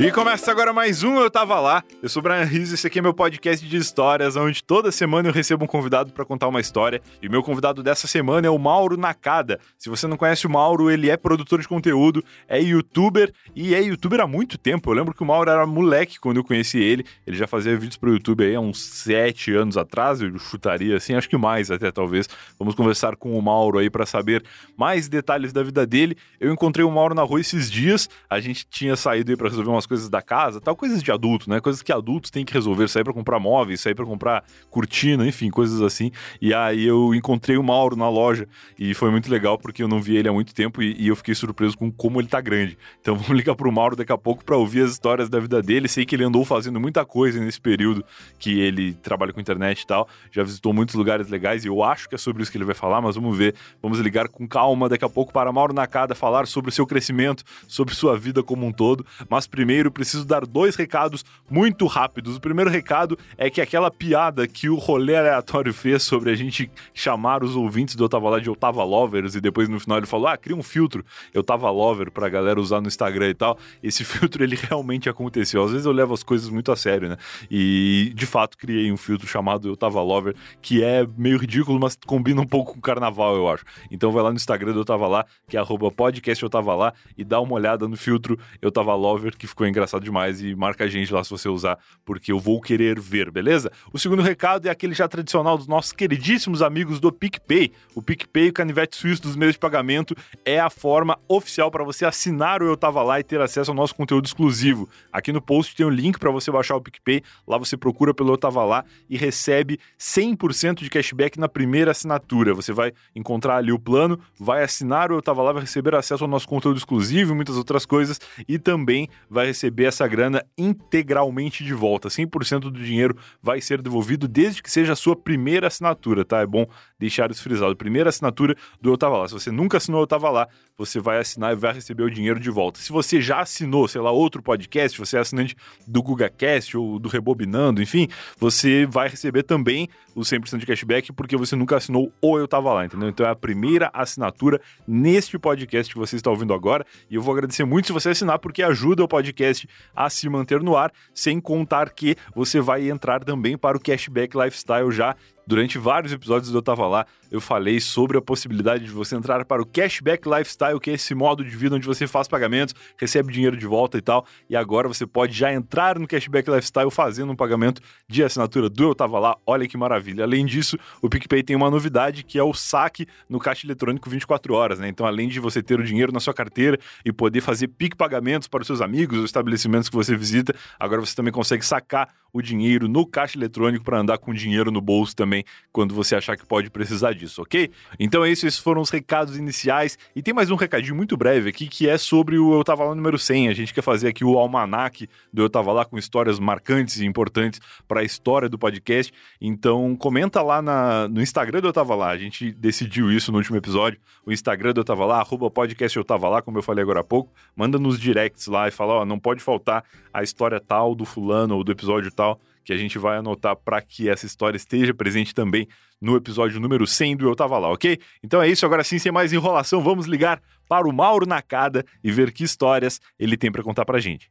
E começa agora mais um Eu Tava Lá. Eu sou o Brian Rizzo, esse aqui é meu podcast de histórias, onde toda semana eu recebo um convidado para contar uma história. E meu convidado dessa semana é o Mauro Nakada. Se você não conhece o Mauro, ele é produtor de conteúdo, é youtuber e é youtuber há muito tempo. Eu lembro que o Mauro era moleque quando eu conheci ele. Ele já fazia vídeos pro YouTube aí há uns sete anos atrás, eu chutaria assim, acho que mais até talvez. Vamos conversar com o Mauro aí para saber mais detalhes da vida dele. Eu encontrei o Mauro na rua esses dias, a gente tinha saído aí para resolver umas coisas da casa, tal, coisas de adulto, né? Coisas que adultos têm que resolver, sair para comprar móveis, sair para comprar cortina, enfim, coisas assim. E aí eu encontrei o Mauro na loja e foi muito legal porque eu não vi ele há muito tempo e, e eu fiquei surpreso com como ele tá grande. Então vamos ligar pro Mauro daqui a pouco para ouvir as histórias da vida dele. Sei que ele andou fazendo muita coisa nesse período que ele trabalha com internet e tal. Já visitou muitos lugares legais e eu acho que é sobre isso que ele vai falar, mas vamos ver. Vamos ligar com calma daqui a pouco para Mauro Nakada falar sobre o seu crescimento, sobre sua vida como um todo. Mas primeiro primeiro, preciso dar dois recados muito rápidos. O primeiro recado é que aquela piada que o rolê aleatório fez sobre a gente chamar os ouvintes do Eu Lá de Eu Tava Lovers e depois no final ele falou: ah, cria um filtro Eu Tava Lover pra galera usar no Instagram e tal. Esse filtro ele realmente aconteceu. Às vezes eu levo as coisas muito a sério, né? E de fato criei um filtro chamado Eu Tava Lover, que é meio ridículo, mas combina um pouco com o carnaval, eu acho. Então vai lá no Instagram do Eu Tava Lá, que é podcast Eu Tava Lá, e dá uma olhada no filtro Eu Tava Lover, que ficou engraçado demais e marca a gente lá se você usar, porque eu vou querer ver, beleza? O segundo recado é aquele já tradicional dos nossos queridíssimos amigos do PicPay. O PicPay, o canivete suíço dos meios de pagamento, é a forma oficial para você assinar o Eu Tava Lá e ter acesso ao nosso conteúdo exclusivo. Aqui no post tem um link para você baixar o PicPay, lá você procura pelo Eu Tava Lá e recebe 100% de cashback na primeira assinatura. Você vai encontrar ali o plano, vai assinar o Eu Tava Lá, vai receber acesso ao nosso conteúdo exclusivo e muitas outras coisas e também vai receber essa grana integralmente de volta. 100% do dinheiro vai ser devolvido desde que seja a sua primeira assinatura, tá? É bom deixar isso frisado. Primeira assinatura do Eu Tava Lá. Se você nunca assinou Eu Tava Lá, você vai assinar e vai receber o dinheiro de volta. Se você já assinou, sei lá, outro podcast, você é assinante do GugaCast ou do Rebobinando, enfim, você vai receber também o 100% de cashback porque você nunca assinou ou Eu Tava Lá, entendeu? Então é a primeira assinatura neste podcast que você está ouvindo agora e eu vou agradecer muito se você assinar porque ajuda o podcast a se manter no ar, sem contar que você vai entrar também para o Cashback Lifestyle já Durante vários episódios Eu Tava Lá, eu falei sobre a possibilidade de você entrar para o Cashback Lifestyle, que é esse modo de vida onde você faz pagamentos, recebe dinheiro de volta e tal. E agora você pode já entrar no Cashback Lifestyle fazendo um pagamento de assinatura do Eu Tava Lá. Olha que maravilha. Além disso, o PicPay tem uma novidade que é o saque no caixa eletrônico 24 horas, né? Então, além de você ter o dinheiro na sua carteira e poder fazer pique pagamentos para os seus amigos ou estabelecimentos que você visita, agora você também consegue sacar o dinheiro no caixa eletrônico para andar com dinheiro no bolso também quando você achar que pode precisar disso, ok? Então é isso, esses foram os recados iniciais. E tem mais um recadinho muito breve aqui que é sobre o Eu Tava Lá número 100. A gente quer fazer aqui o almanac do Eu Tava Lá com histórias marcantes e importantes para a história do podcast. Então comenta lá na, no Instagram do Eu Tava Lá. A gente decidiu isso no último episódio. O Instagram do Eu Tava Lá, arroba podcast Eu Tava Lá, como eu falei agora há pouco. Manda nos directs lá e fala, ó, não pode faltar a história tal do fulano ou do episódio tal que a gente vai anotar para que essa história esteja presente também no episódio número 100 do Eu Tava Lá, ok? Então é isso, agora sim, sem mais enrolação, vamos ligar para o Mauro Nakada e ver que histórias ele tem para contar pra gente.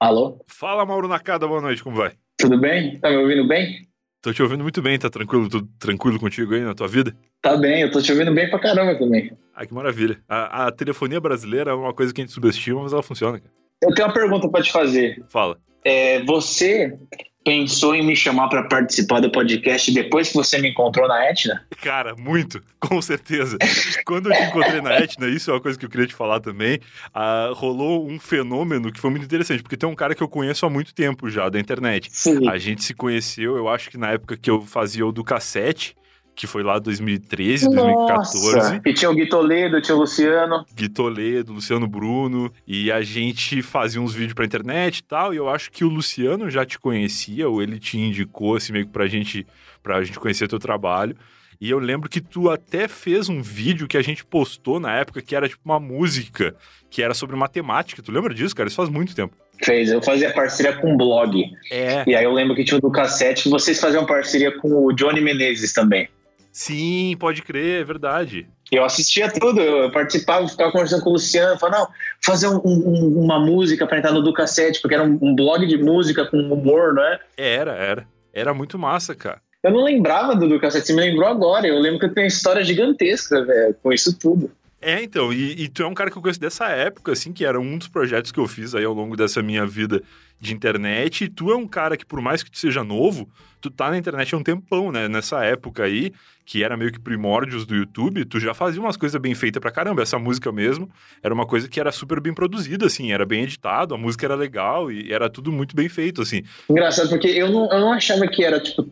Alô? Fala, Mauro Nakada, boa noite, como vai? Tudo bem? Tá me ouvindo bem? Tô te ouvindo muito bem, tá tranquilo, tudo tranquilo contigo aí na tua vida? Tá bem, eu tô te ouvindo bem pra caramba também. Ah, que maravilha. A, a telefonia brasileira é uma coisa que a gente subestima, mas ela funciona, cara. Eu tenho uma pergunta pra te fazer. Fala. É, você pensou em me chamar para participar do podcast depois que você me encontrou na Etna? Cara, muito, com certeza. Quando eu te encontrei na Etna, isso é uma coisa que eu queria te falar também, uh, rolou um fenômeno que foi muito interessante, porque tem um cara que eu conheço há muito tempo já, da internet. Sim. A gente se conheceu, eu acho que na época que eu fazia o do cassete, que foi lá 2013, Nossa. 2014. E tinha o Gui Toledo, tinha o Luciano. Gui Toledo, Luciano Bruno. E a gente fazia uns vídeos pra internet e tal. E eu acho que o Luciano já te conhecia, ou ele te indicou, assim, meio que pra gente, pra gente conhecer teu trabalho. E eu lembro que tu até fez um vídeo que a gente postou na época que era tipo uma música que era sobre matemática. Tu lembra disso, cara? Isso faz muito tempo. Fez, eu fazia parceria com um blog. É. E aí eu lembro que tinha o do cassete, vocês faziam parceria com o Johnny Menezes também. Sim, pode crer, é verdade. Eu assistia tudo, eu participava, ficava conversando com o Luciano, falava, não, fazer um, um, uma música para entrar no do cassete, porque era um, um, blog de música com humor, não é? Era, era. Era muito massa, cara. Eu não lembrava do do cassete, você me lembrou agora. Eu lembro que eu tenho uma história gigantesca, velho, com isso tudo. É, então, e, e, tu é um cara que eu conheço dessa época, assim, que era um dos projetos que eu fiz aí ao longo dessa minha vida de internet. E tu é um cara que, por mais que tu seja novo, tu tá na internet há um tempão, né? Nessa época aí, que era meio que primórdios do YouTube, tu já fazia umas coisas bem feitas pra caramba. Essa música mesmo era uma coisa que era super bem produzida, assim, era bem editado, a música era legal e era tudo muito bem feito, assim. Engraçado, porque eu não, eu não achava que era, tipo,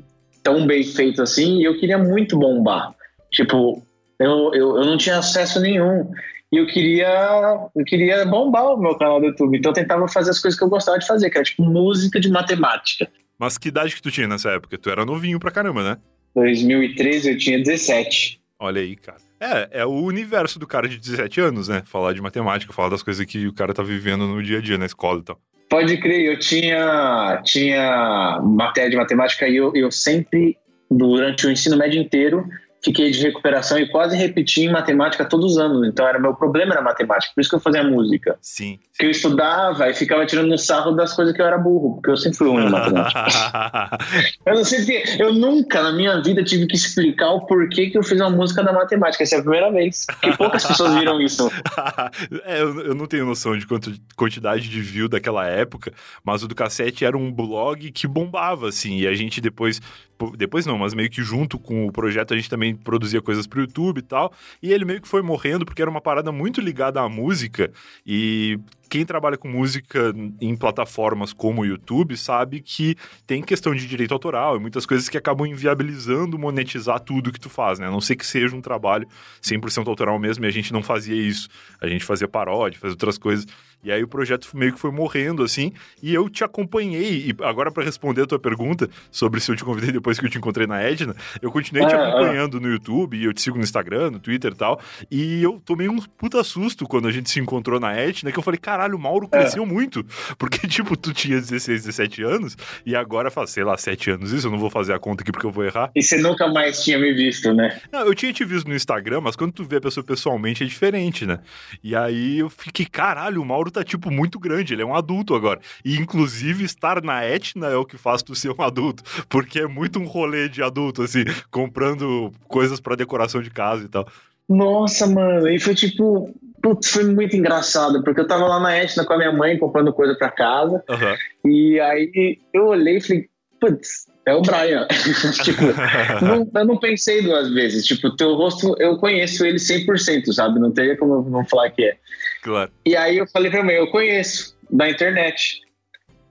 tão bem feito assim e eu queria muito bombar. Tipo, eu, eu, eu não tinha acesso nenhum. E eu queria, eu queria bombar o meu canal do YouTube. Então eu tentava fazer as coisas que eu gostava de fazer, que era tipo música de matemática. Mas que idade que tu tinha nessa época? Tu era novinho pra caramba, né? 2013 eu tinha 17. Olha aí, cara. É, é o universo do cara de 17 anos, né? Falar de matemática, falar das coisas que o cara tá vivendo no dia a dia na escola e tal. Pode crer, eu tinha, tinha matéria de matemática e eu, eu sempre, durante o ensino médio inteiro, fiquei de recuperação e quase repeti em matemática todos os anos. Então era meu problema era matemática, por isso que eu fazia música. Sim. Que eu estudava e ficava tirando um sarro das coisas que eu era burro, porque eu sempre fui ruim em matemática. eu não sei que eu nunca na minha vida tive que explicar o porquê que eu fiz uma música da matemática. Essa é a primeira vez. E poucas pessoas viram isso. é, eu, eu, não tenho noção de quanto quantidade de view daquela época, mas o do cassete era um blog que bombava, assim, e a gente depois depois não, mas meio que junto com o projeto a gente também produzia coisas pro YouTube e tal. E ele meio que foi morrendo porque era uma parada muito ligada à música e quem trabalha com música em plataformas como o YouTube sabe que tem questão de direito autoral e muitas coisas que acabam inviabilizando monetizar tudo que tu faz, né? A não ser que seja um trabalho 100% autoral mesmo e a gente não fazia isso. A gente fazia paródia, fazia outras coisas. E aí o projeto meio que foi morrendo, assim, e eu te acompanhei. E agora, para responder a tua pergunta sobre se eu te convidei depois que eu te encontrei na Edna, eu continuei te acompanhando no YouTube, e eu te sigo no Instagram, no Twitter e tal. E eu tomei um puta susto quando a gente se encontrou na Edna, que eu falei, caralho, o Mauro cresceu é. muito. Porque, tipo, tu tinha 16, 17 anos, e agora faz, sei lá, 7 anos isso, eu não vou fazer a conta aqui porque eu vou errar. E você nunca mais tinha me visto, né? Não, eu tinha te visto no Instagram, mas quando tu vê a pessoa pessoalmente é diferente, né? E aí eu fiquei, caralho, o Mauro tá, tipo, muito grande, ele é um adulto agora. E, inclusive, estar na Etna é o que faz tu ser um adulto, porque é muito um rolê de adulto, assim, comprando coisas para decoração de casa e tal. Nossa, mano, e foi tipo. Putz, foi muito engraçado, porque eu tava lá na Etna com a minha mãe comprando coisa para casa. Uhum. E aí eu olhei e falei, putz, é o Brian. tipo, não, eu não pensei duas vezes. Tipo, teu rosto, eu conheço ele 100%, sabe? Não teria como não falar que é. Claro. E aí eu falei pra mim, eu conheço, da internet.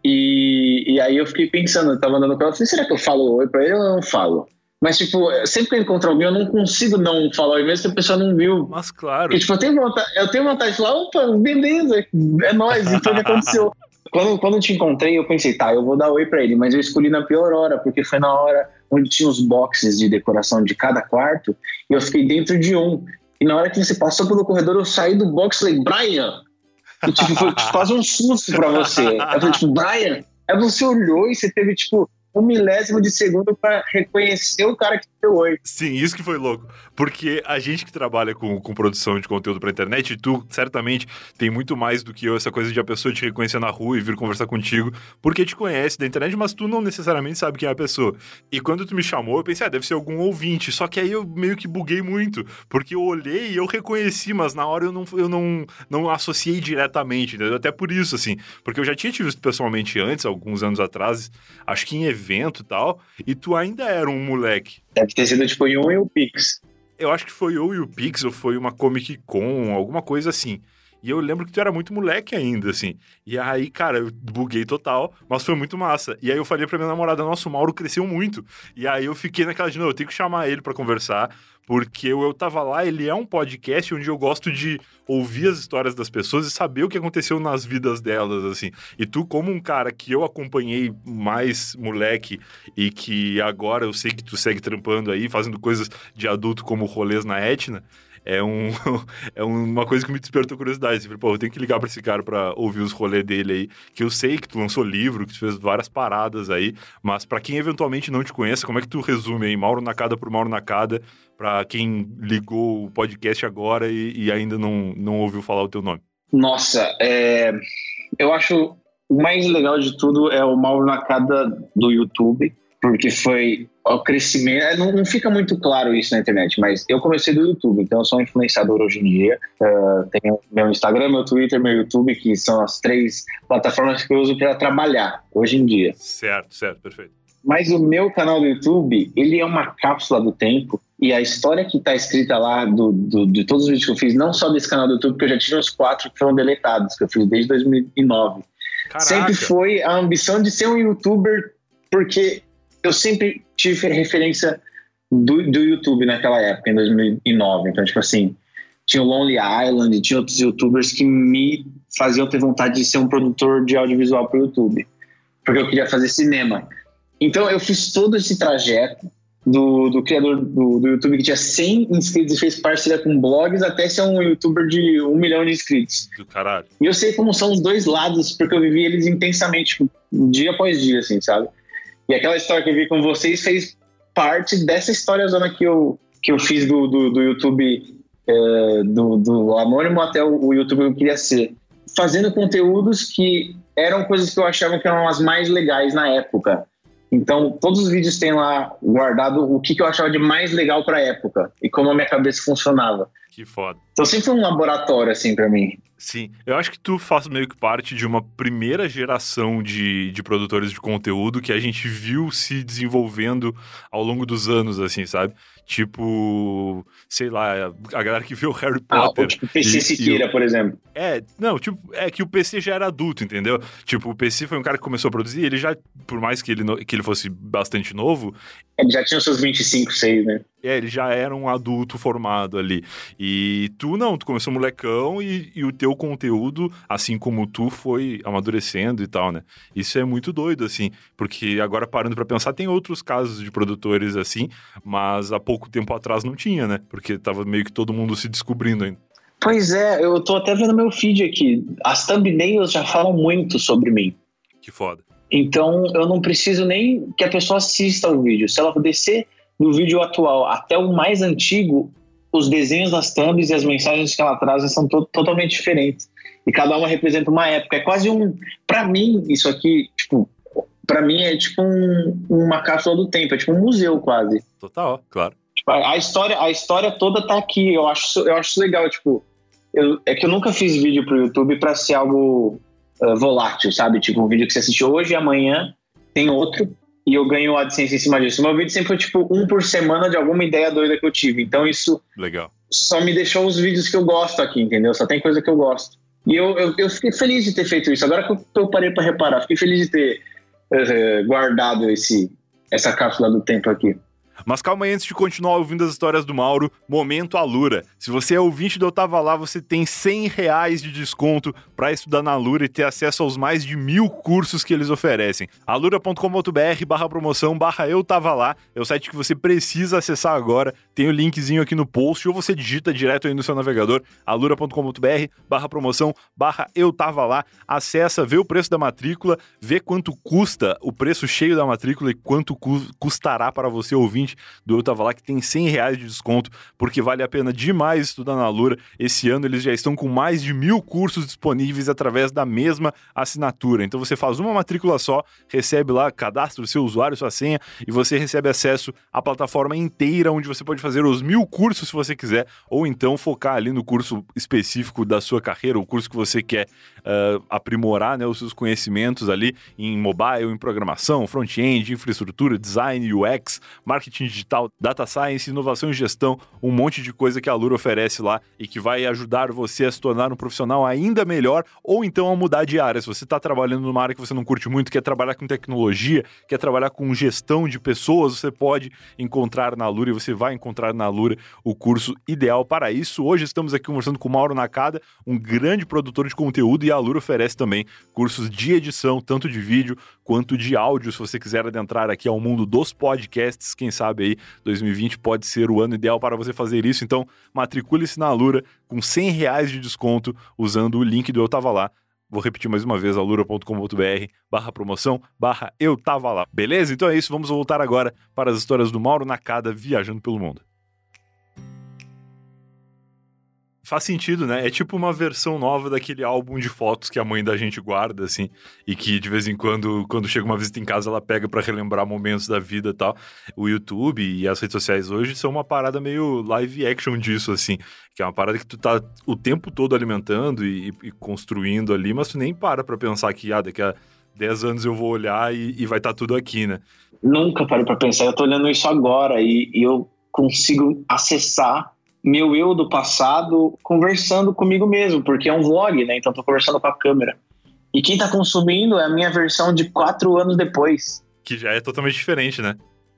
E, e aí eu fiquei pensando, eu tava andando com ela, falei, será que eu falo oi pra ele ou eu não falo? Mas, tipo, sempre que eu encontro alguém, eu não consigo não falar oi, mesmo que a pessoa não viu. Mas, claro. Porque, tipo, eu tenho, vontade, eu tenho vontade de falar, opa, beleza, é nóis, e o que aconteceu. quando, quando eu te encontrei, eu pensei, tá, eu vou dar oi pra ele, mas eu escolhi na pior hora, porque foi na hora onde tinha os boxes de decoração de cada quarto, e eu fiquei dentro de um. E na hora que você passou pelo corredor, eu saí do box e falei, Brian! E, tipo, foi quase um susto pra você. Eu falei, tipo, Brian! Aí você olhou e você teve, tipo, um milésimo de segundo para reconhecer o cara que deu oi. Sim, isso que foi louco. Porque a gente que trabalha com, com produção de conteúdo pra internet, tu certamente tem muito mais do que eu, essa coisa de a pessoa te reconhecer na rua e vir conversar contigo, porque te conhece da internet, mas tu não necessariamente sabe quem é a pessoa. E quando tu me chamou, eu pensei, ah, deve ser algum ouvinte. Só que aí eu meio que buguei muito, porque eu olhei e eu reconheci, mas na hora eu não, eu não, não associei diretamente, entendeu? Até por isso, assim, porque eu já tinha te visto pessoalmente antes, alguns anos atrás, acho que em evento e tal, e tu ainda era um moleque. Deve ter sido tipo um e o Pix eu acho que foi ou o Pix ou foi uma Comic Con, alguma coisa assim. E eu lembro que tu era muito moleque ainda, assim. E aí, cara, eu buguei total, mas foi muito massa. E aí eu falei pra minha namorada, nossa, o Mauro cresceu muito. E aí eu fiquei naquela de, não, eu tenho que chamar ele para conversar, porque o Eu Tava Lá, ele é um podcast onde eu gosto de ouvir as histórias das pessoas e saber o que aconteceu nas vidas delas, assim. E tu, como um cara que eu acompanhei mais moleque e que agora eu sei que tu segue trampando aí, fazendo coisas de adulto como rolês na Etna, é, um, é uma coisa que me despertou curiosidade. Assim, pô, eu tenho que ligar pra esse cara pra ouvir os rolês dele aí. Que eu sei que tu lançou livro, que tu fez várias paradas aí, mas para quem eventualmente não te conhece, como é que tu resume aí, Mauro Nakada por Mauro Nakada, pra quem ligou o podcast agora e, e ainda não, não ouviu falar o teu nome? Nossa, é... eu acho o mais legal de tudo é o Mauro Nakada do YouTube, porque foi o crescimento. É, não, não, fica muito claro isso na internet, mas eu comecei do YouTube, então eu sou um influenciador hoje em dia. Uh, tenho meu Instagram, meu Twitter, meu YouTube, que são as três plataformas que eu uso para trabalhar hoje em dia. Certo, certo, perfeito. Mas o meu canal do YouTube, ele é uma cápsula do tempo e a história que está escrita lá do, do, de todos os vídeos que eu fiz, não só desse canal do YouTube, porque eu já tive uns quatro que foram deletados, que eu fiz desde 2009. Caraca. Sempre foi a ambição de ser um YouTuber, porque eu sempre tive referência do, do YouTube naquela época, em 2009. Então, tipo assim, tinha o Lonely Island, tinha outros youtubers que me faziam ter vontade de ser um produtor de audiovisual para o YouTube, porque eu queria fazer cinema. Então, eu fiz todo esse trajeto do, do criador do, do YouTube que tinha 100 inscritos e fez parceria com blogs até ser um youtuber de um milhão de inscritos. Do caralho. E eu sei como são os dois lados, porque eu vivi eles intensamente, tipo, dia após dia, assim, sabe? E aquela história que eu vi com vocês fez parte dessa história zona que eu, que eu fiz do, do, do YouTube, é, do, do anônimo até o, o YouTube que eu queria ser. Fazendo conteúdos que eram coisas que eu achava que eram as mais legais na época. Então, todos os vídeos têm lá guardado o que, que eu achava de mais legal para época e como a minha cabeça funcionava. Que foda. Então, sempre foi um laboratório, assim, para mim. Sim, eu acho que tu faz meio que parte de uma primeira geração de, de produtores de conteúdo que a gente viu se desenvolvendo ao longo dos anos, assim, sabe? Tipo, sei lá, a galera que o Harry ah, Potter. Ah, tipo, PC e, Siqueira, e por exemplo. É, não, tipo, é que o PC já era adulto, entendeu? Tipo, o PC foi um cara que começou a produzir, ele já, por mais que ele, que ele fosse bastante novo. Ele já tinha seus 25, 6, né? É, ele já era um adulto formado ali. E tu não, tu começou molecão e, e, o teu conteúdo, assim como tu, foi amadurecendo e tal, né? Isso é muito doido, assim, porque agora parando para pensar, tem outros casos de produtores assim, mas há pouco tempo atrás não tinha, né? Porque tava meio que todo mundo se descobrindo ainda. Pois é, eu tô até vendo meu feed aqui. As thumbnails já falam muito sobre mim. Que foda. Então eu não preciso nem que a pessoa assista o vídeo. Se ela descer do vídeo atual até o mais antigo, os desenhos das thumbs e as mensagens que ela traz são to totalmente diferentes. E cada uma representa uma época. É quase um. Para mim, isso aqui, tipo, para mim é tipo um, uma cápsula do tempo, é tipo um museu quase. Total, claro. Tipo, a história, a história toda tá aqui. Eu acho, eu acho legal, tipo, eu, é que eu nunca fiz vídeo pro YouTube para ser algo uh, volátil, sabe? Tipo, um vídeo que você assiste hoje e amanhã tem outro e eu ganho AdSense em cima disso. Meu vídeo sempre foi tipo um por semana de alguma ideia doida que eu tive. Então isso Legal. só me deixou os vídeos que eu gosto aqui, entendeu? Só tem coisa que eu gosto. E eu, eu, eu fiquei feliz de ter feito isso. Agora que eu, eu parei para reparar, fiquei feliz de ter uh, guardado esse, essa cápsula do tempo aqui. Mas calma aí, antes de continuar ouvindo as histórias do Mauro, momento Alura. Se você é ouvinte do Eu Tava Lá, você tem 100 reais de desconto para estudar na Alura e ter acesso aos mais de mil cursos que eles oferecem. alura.com.br barra promoção barra Eu Tava Lá é o site que você precisa acessar agora. Tem o linkzinho aqui no post ou você digita direto aí no seu navegador alura.com.br barra promoção barra Eu Tava Lá. Acessa, vê o preço da matrícula, vê quanto custa o preço cheio da matrícula e quanto custará para você ouvinte do Eu Tava Lá, que tem 100 reais de desconto, porque vale a pena demais estudar na Lura. Esse ano eles já estão com mais de mil cursos disponíveis através da mesma assinatura. Então você faz uma matrícula só, recebe lá, cadastra o seu usuário, sua senha, e você recebe acesso à plataforma inteira, onde você pode fazer os mil cursos se você quiser, ou então focar ali no curso específico da sua carreira, o curso que você quer uh, aprimorar né, os seus conhecimentos ali em mobile, em programação, front-end, infraestrutura, design, UX, marketing marketing digital, data science, inovação e gestão, um monte de coisa que a Lura oferece lá e que vai ajudar você a se tornar um profissional ainda melhor ou então a mudar de área. Se você está trabalhando numa área que você não curte muito, quer trabalhar com tecnologia, quer trabalhar com gestão de pessoas, você pode encontrar na Lura e você vai encontrar na Lura o curso ideal para isso. Hoje estamos aqui conversando com o Mauro Nakada, um grande produtor de conteúdo e a Lura oferece também cursos de edição, tanto de vídeo quanto de áudio. Se você quiser adentrar aqui ao mundo dos podcasts, quem sabe aí 2020 pode ser o ano ideal para você fazer isso. Então, matricule-se na Alura com 100 reais de desconto usando o link do Eu Tava Lá. Vou repetir mais uma vez, alura.com.br barra promoção, barra eu tava lá. Beleza? Então é isso, vamos voltar agora para as histórias do Mauro Nakada viajando pelo mundo. Faz sentido, né? É tipo uma versão nova daquele álbum de fotos que a mãe da gente guarda, assim, e que de vez em quando, quando chega uma visita em casa, ela pega para relembrar momentos da vida e tal. O YouTube e as redes sociais hoje são uma parada meio live action disso, assim, que é uma parada que tu tá o tempo todo alimentando e, e construindo ali, mas tu nem para pra pensar que, ah, daqui a 10 anos eu vou olhar e, e vai estar tá tudo aqui, né? Nunca parei pra pensar, eu tô olhando isso agora e, e eu consigo acessar meu eu do passado conversando comigo mesmo, porque é um vlog, né? Então tô conversando com a câmera. E quem tá consumindo é a minha versão de quatro anos depois. Que já é totalmente diferente, né?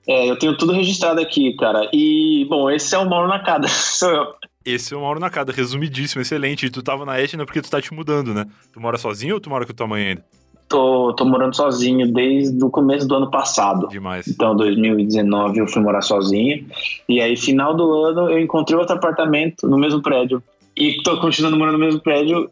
É, eu tenho tudo registrado aqui, cara. E, bom, esse é o Mauro Nakada, sou eu. Esse é o Mauro Nakada, resumidíssimo, excelente. E tu tava na Etna porque tu tá te mudando, né? Tu mora sozinho ou tu mora com tua mãe ainda? Tô, tô morando sozinho desde o começo do ano passado. Demais. Então, 2019 eu fui morar sozinho. E aí, final do ano, eu encontrei outro apartamento no mesmo prédio. E tô continuando morando no mesmo prédio,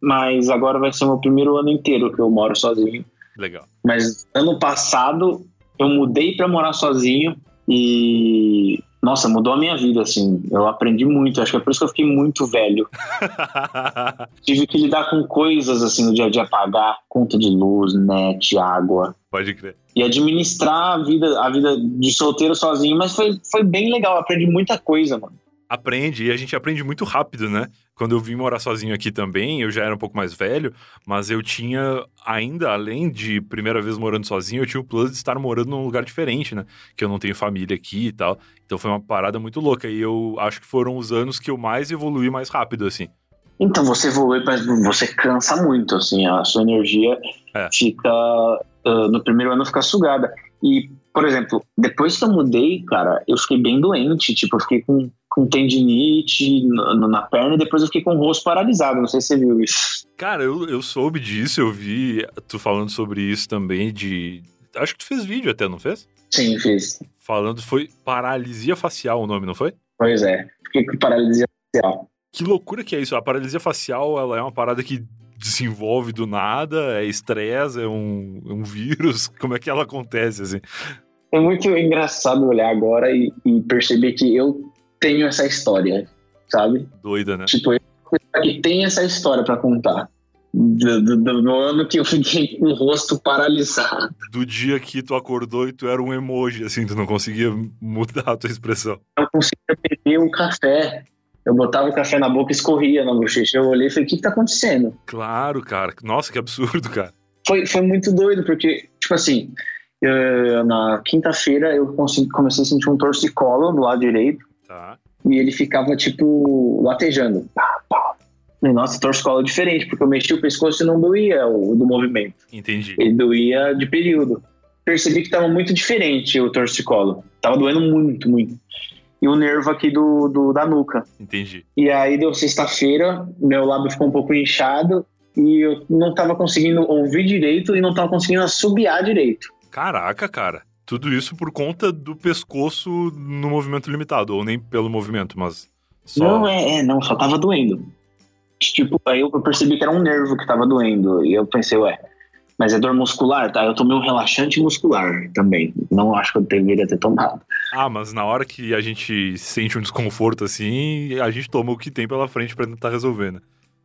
mas agora vai ser o meu primeiro ano inteiro que eu moro sozinho. Legal. Mas ano passado eu mudei para morar sozinho e nossa, mudou a minha vida, assim. Eu aprendi muito, acho que é por isso que eu fiquei muito velho. Tive que lidar com coisas, assim, no dia a dia, pagar conta de luz, net, água. Pode crer. E administrar a vida, a vida de solteiro sozinho, mas foi, foi bem legal, aprendi muita coisa, mano aprende e a gente aprende muito rápido, né? Quando eu vim morar sozinho aqui também, eu já era um pouco mais velho, mas eu tinha ainda, além de primeira vez morando sozinho, eu tinha o plus de estar morando num lugar diferente, né? Que eu não tenho família aqui e tal. Então foi uma parada muito louca. E eu acho que foram os anos que eu mais evolui mais rápido, assim. Então você evolui, mas você cansa muito, assim, a sua energia é. fica. Uh, no primeiro ano fica sugada. E, por exemplo, depois que eu mudei, cara, eu fiquei bem doente, tipo, eu fiquei com com tendinite na, na, perna e depois eu fiquei com o rosto paralisado. Não sei se você viu isso. Cara, eu, eu soube disso, eu vi tu falando sobre isso também de. Acho que tu fez vídeo até, não fez? Sim, fiz. Falando, foi paralisia facial o nome, não foi? Pois é, fiquei com paralisia facial. Que loucura que é isso. A paralisia facial, ela é uma parada que desenvolve do nada, é estresse, é um, é um vírus. Como é que ela acontece, assim? É muito engraçado olhar agora e, e perceber que eu tenho essa história, sabe? Doida, né? Tipo, eu que tem essa história para contar. Do, do, do, ano que eu fiquei com o rosto paralisado. Do dia que tu acordou e tu era um emoji, assim, tu não conseguia mudar a tua expressão. Eu conseguia beber um café. Eu botava o café na boca e escorria na bochecha. Eu olhei e falei, o que, que tá acontecendo? Claro, cara. Nossa, que absurdo, cara. Foi, foi muito doido, porque, tipo assim, eu, na quinta-feira eu comecei a sentir um torcicolo do lado direito. Tá. E ele ficava, tipo, latejando. Pá, pá. Nossa, torcicolo é diferente, porque eu mexi o pescoço e não doía o do movimento. Entendi. Ele doía de período. Percebi que estava muito diferente o torcicolo. Tava doendo muito, muito. E o nervo aqui do, do da nuca. Entendi. E aí deu sexta-feira, meu lábio ficou um pouco inchado e eu não tava conseguindo ouvir direito e não tava conseguindo assobiar direito. Caraca, cara. Tudo isso por conta do pescoço no movimento limitado, ou nem pelo movimento, mas só... Não, é, é não, só tava doendo. Tipo, aí eu percebi que era um nervo que tava doendo, e eu pensei, ué, mas é dor muscular, tá? Eu tomei um relaxante muscular também. Não acho que eu deveria ter tomado. Ah, mas na hora que a gente sente um desconforto assim, a gente toma o que tem pela frente para tentar resolver, né?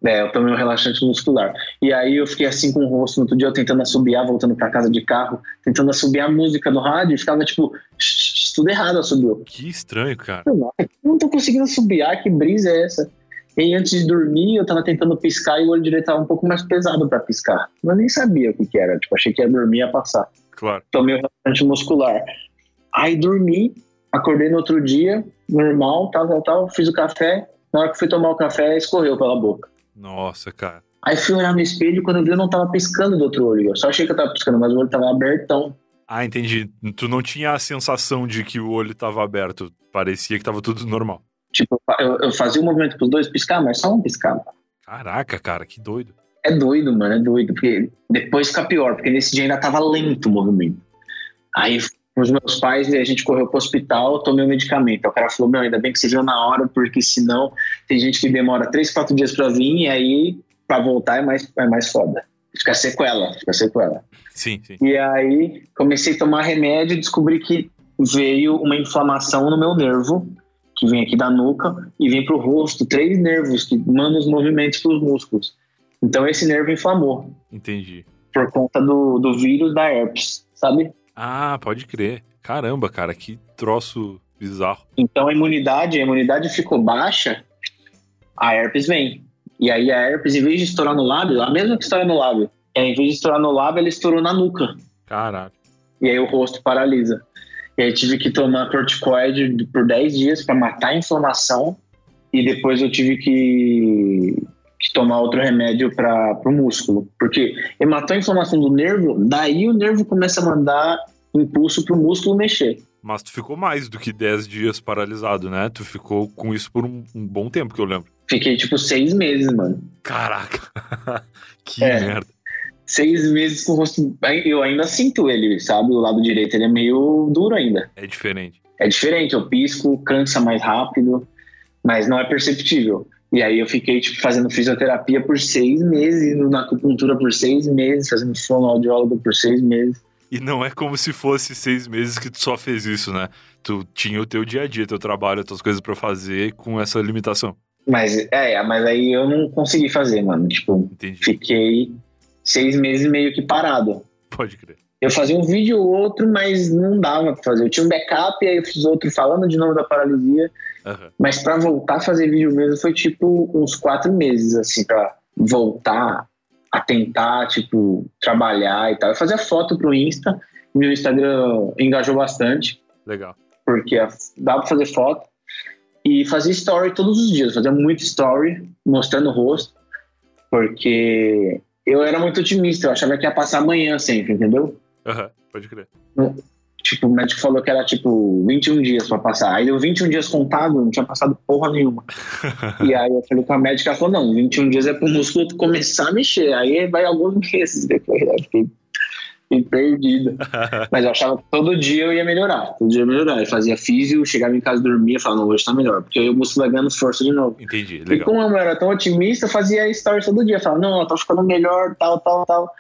É, eu tomei um relaxante muscular. E aí eu fiquei assim com o rosto no outro dia, eu tentando assobiar, voltando para casa de carro, tentando assobiar a música no rádio, e ficava tipo, tudo errado assobiou. Que estranho, cara. Eu não tô conseguindo assobiar, que brisa é essa? E antes de dormir, eu tava tentando piscar e o olho direito tava um pouco mais pesado para piscar. Mas nem sabia o que, que era, tipo, achei que ia dormir e ia passar. Claro. Tomei o relaxante muscular. Aí dormi, acordei no outro dia, normal, tal, tal, tal, fiz o café. Na hora que fui tomar o café, escorreu pela boca. Nossa, cara. Aí fui olhar no espelho, quando eu vi, eu não tava piscando do outro olho. Eu só achei que eu tava piscando, mas o olho tava abertão. Ah, entendi. Tu não tinha a sensação de que o olho tava aberto. Parecia que tava tudo normal. Tipo, eu, eu fazia o um movimento pros dois piscar, mas só um piscava. Caraca, cara, que doido. É doido, mano, é doido. Porque depois fica pior, porque nesse dia ainda tava lento o movimento. Aí os meus pais, a gente correu pro hospital, tomei o um medicamento. Aí o cara falou, meu, ainda bem que você viu na hora, porque senão tem gente que demora três, quatro dias pra vir, e aí pra voltar é mais, é mais foda. Fica sequela, fica sequela. Sim, sim. E aí comecei a tomar remédio e descobri que veio uma inflamação no meu nervo, que vem aqui da nuca e vem pro rosto, três nervos que mandam os movimentos pros músculos. Então esse nervo inflamou. Entendi. Por conta do, do vírus da herpes, sabe? Ah, pode crer. Caramba, cara, que troço bizarro. Então a imunidade, a imunidade ficou baixa, a herpes vem. E aí a herpes, em vez de estourar no lábio, a mesma que estoura no lábio, é, em vez de estourar no lábio, ela estourou na nuca. Caraca. E aí o rosto paralisa. E aí tive que tomar corticoide por 10 dias para matar a inflamação. E depois eu tive que, que tomar outro remédio para o músculo. Porque ele matou a inflamação do nervo, daí o nervo começa a mandar impulso para o músculo mexer. Mas tu ficou mais do que 10 dias paralisado, né? Tu ficou com isso por um, um bom tempo, que eu lembro. Fiquei tipo seis meses, mano. Caraca. que É. merda. Seis meses com o rosto. Eu ainda sinto ele, sabe? O lado direito ele é meio duro ainda. É diferente. É diferente, eu pisco, cansa mais rápido, mas não é perceptível. E aí eu fiquei, tipo, fazendo fisioterapia por seis meses, indo na acupuntura por seis meses, fazendo fonoaudiólogo por seis meses. E não é como se fosse seis meses que tu só fez isso, né? Tu tinha o teu dia a dia, teu trabalho, as tuas coisas pra fazer com essa limitação. Mas, é, mas aí eu não consegui fazer, mano. Tipo, Entendi. fiquei seis meses meio que parado. Pode crer. Eu fazia um vídeo ou outro, mas não dava pra fazer. Eu tinha um backup, aí eu fiz outro falando de novo da paralisia. Aham. Mas pra voltar a fazer vídeo mesmo foi tipo uns quatro meses, assim, pra voltar a tentar, tipo, trabalhar e tal. Eu fazia foto pro Insta, meu Instagram engajou bastante, Legal. porque a- dava pra fazer foto. E fazia story todos os dias, fazia muito story, mostrando o rosto, porque eu era muito otimista, eu achava que ia passar amanhã sempre, entendeu? Aham. Pode crer. Tipo, o médico falou que era tipo 21 dias pra passar. Aí deu 21 dias contado, não tinha passado porra nenhuma. e aí eu falei com a médica, ela falou: não, 21 dias é pro músculo começar a mexer. Aí vai alguns meses depois. Aí eu fiquei, fiquei perdido. Mas eu achava que todo dia eu ia melhorar. Todo dia eu ia melhorar. Eu fazia físio, chegava em casa, dormia, falava: não, hoje tá melhor. Porque aí o músculo vai ganhando força de novo. Entendi. E Legal. como eu era tão otimista, eu fazia stories todo dia. Falava, não, eu tô ficando melhor, tal, tal, tal.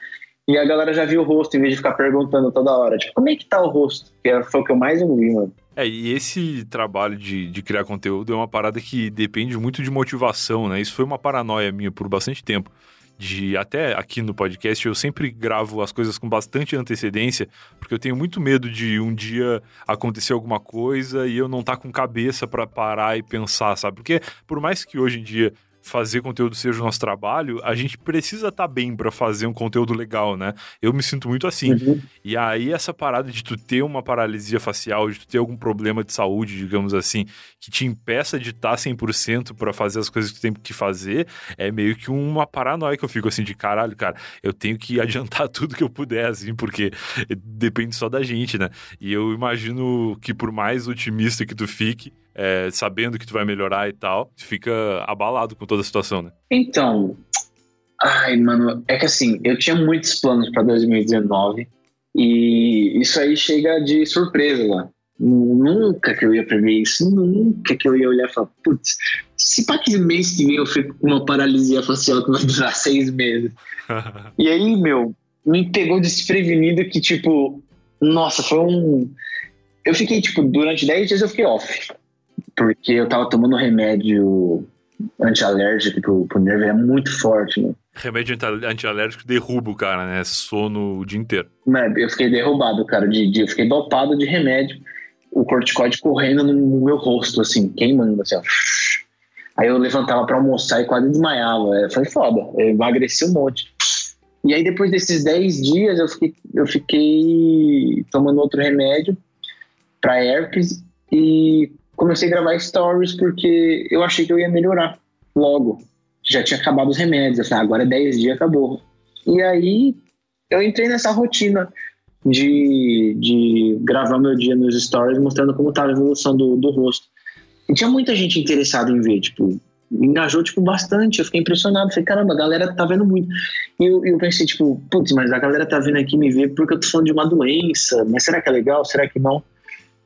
E a galera já viu o rosto, em vez de ficar perguntando toda hora. Tipo, como é que tá o rosto? Que foi o que eu mais ouvi, mano. É, e esse trabalho de, de criar conteúdo é uma parada que depende muito de motivação, né? Isso foi uma paranoia minha por bastante tempo. De até aqui no podcast eu sempre gravo as coisas com bastante antecedência, porque eu tenho muito medo de um dia acontecer alguma coisa e eu não tá com cabeça pra parar e pensar, sabe? Porque por mais que hoje em dia fazer conteúdo seja o nosso trabalho, a gente precisa estar bem pra fazer um conteúdo legal, né? Eu me sinto muito assim. Uhum. E aí, essa parada de tu ter uma paralisia facial, de tu ter algum problema de saúde, digamos assim, que te impeça de tá estar 100% pra fazer as coisas que tu tem que fazer, é meio que uma paranoia que eu fico assim de caralho, cara, eu tenho que adiantar tudo que eu puder, assim, porque depende só da gente, né? E eu imagino que por mais otimista que tu fique, é, sabendo que tu vai melhorar e tal, tu fica abalado com toda a situação, né? Então, ai, mano, é que assim, eu tinha muitos planos pra 2019 e isso aí chega de surpresa lá. Nunca que eu ia prever isso, nunca que eu ia olhar e falar, putz, se pá que mês que vem eu fico com uma paralisia facial que vai durar seis meses. E aí, meu, me pegou desprevenido que, tipo, nossa, foi um. Eu fiquei, tipo, durante 10 dias eu fiquei off. Porque eu tava tomando remédio antialérgico pro, pro nervo, é muito forte, né? Remédio anti- antialérgico derruba o cara, né? Sono o dia inteiro. Mas Eu fiquei derrubado, cara, de, de, eu fiquei dopado de remédio. O corticoide correndo no meu rosto, assim, queimando, assim, ó. Aí eu levantava pra almoçar e quase desmaiava. É, Foi foda, eu emagreci um monte. E aí depois desses 10 dias eu fiquei, eu fiquei tomando outro remédio pra herpes e comecei a gravar stories porque eu achei que eu ia melhorar logo. Já tinha acabado os remédios, ah, agora é 10 dias, acabou. E aí eu entrei nessa rotina de, de gravar meu dia nos stories, mostrando como estava a evolução do, do rosto. E tinha muita gente interessada em ver, tipo, engajou, tipo, bastante. Eu fiquei impressionado. Falei, caramba, a galera tá vendo muito. E eu, eu pensei, tipo, putz, mas a galera tá vindo aqui me ver porque eu tô falando de uma doença. Mas será que é legal? Será que não?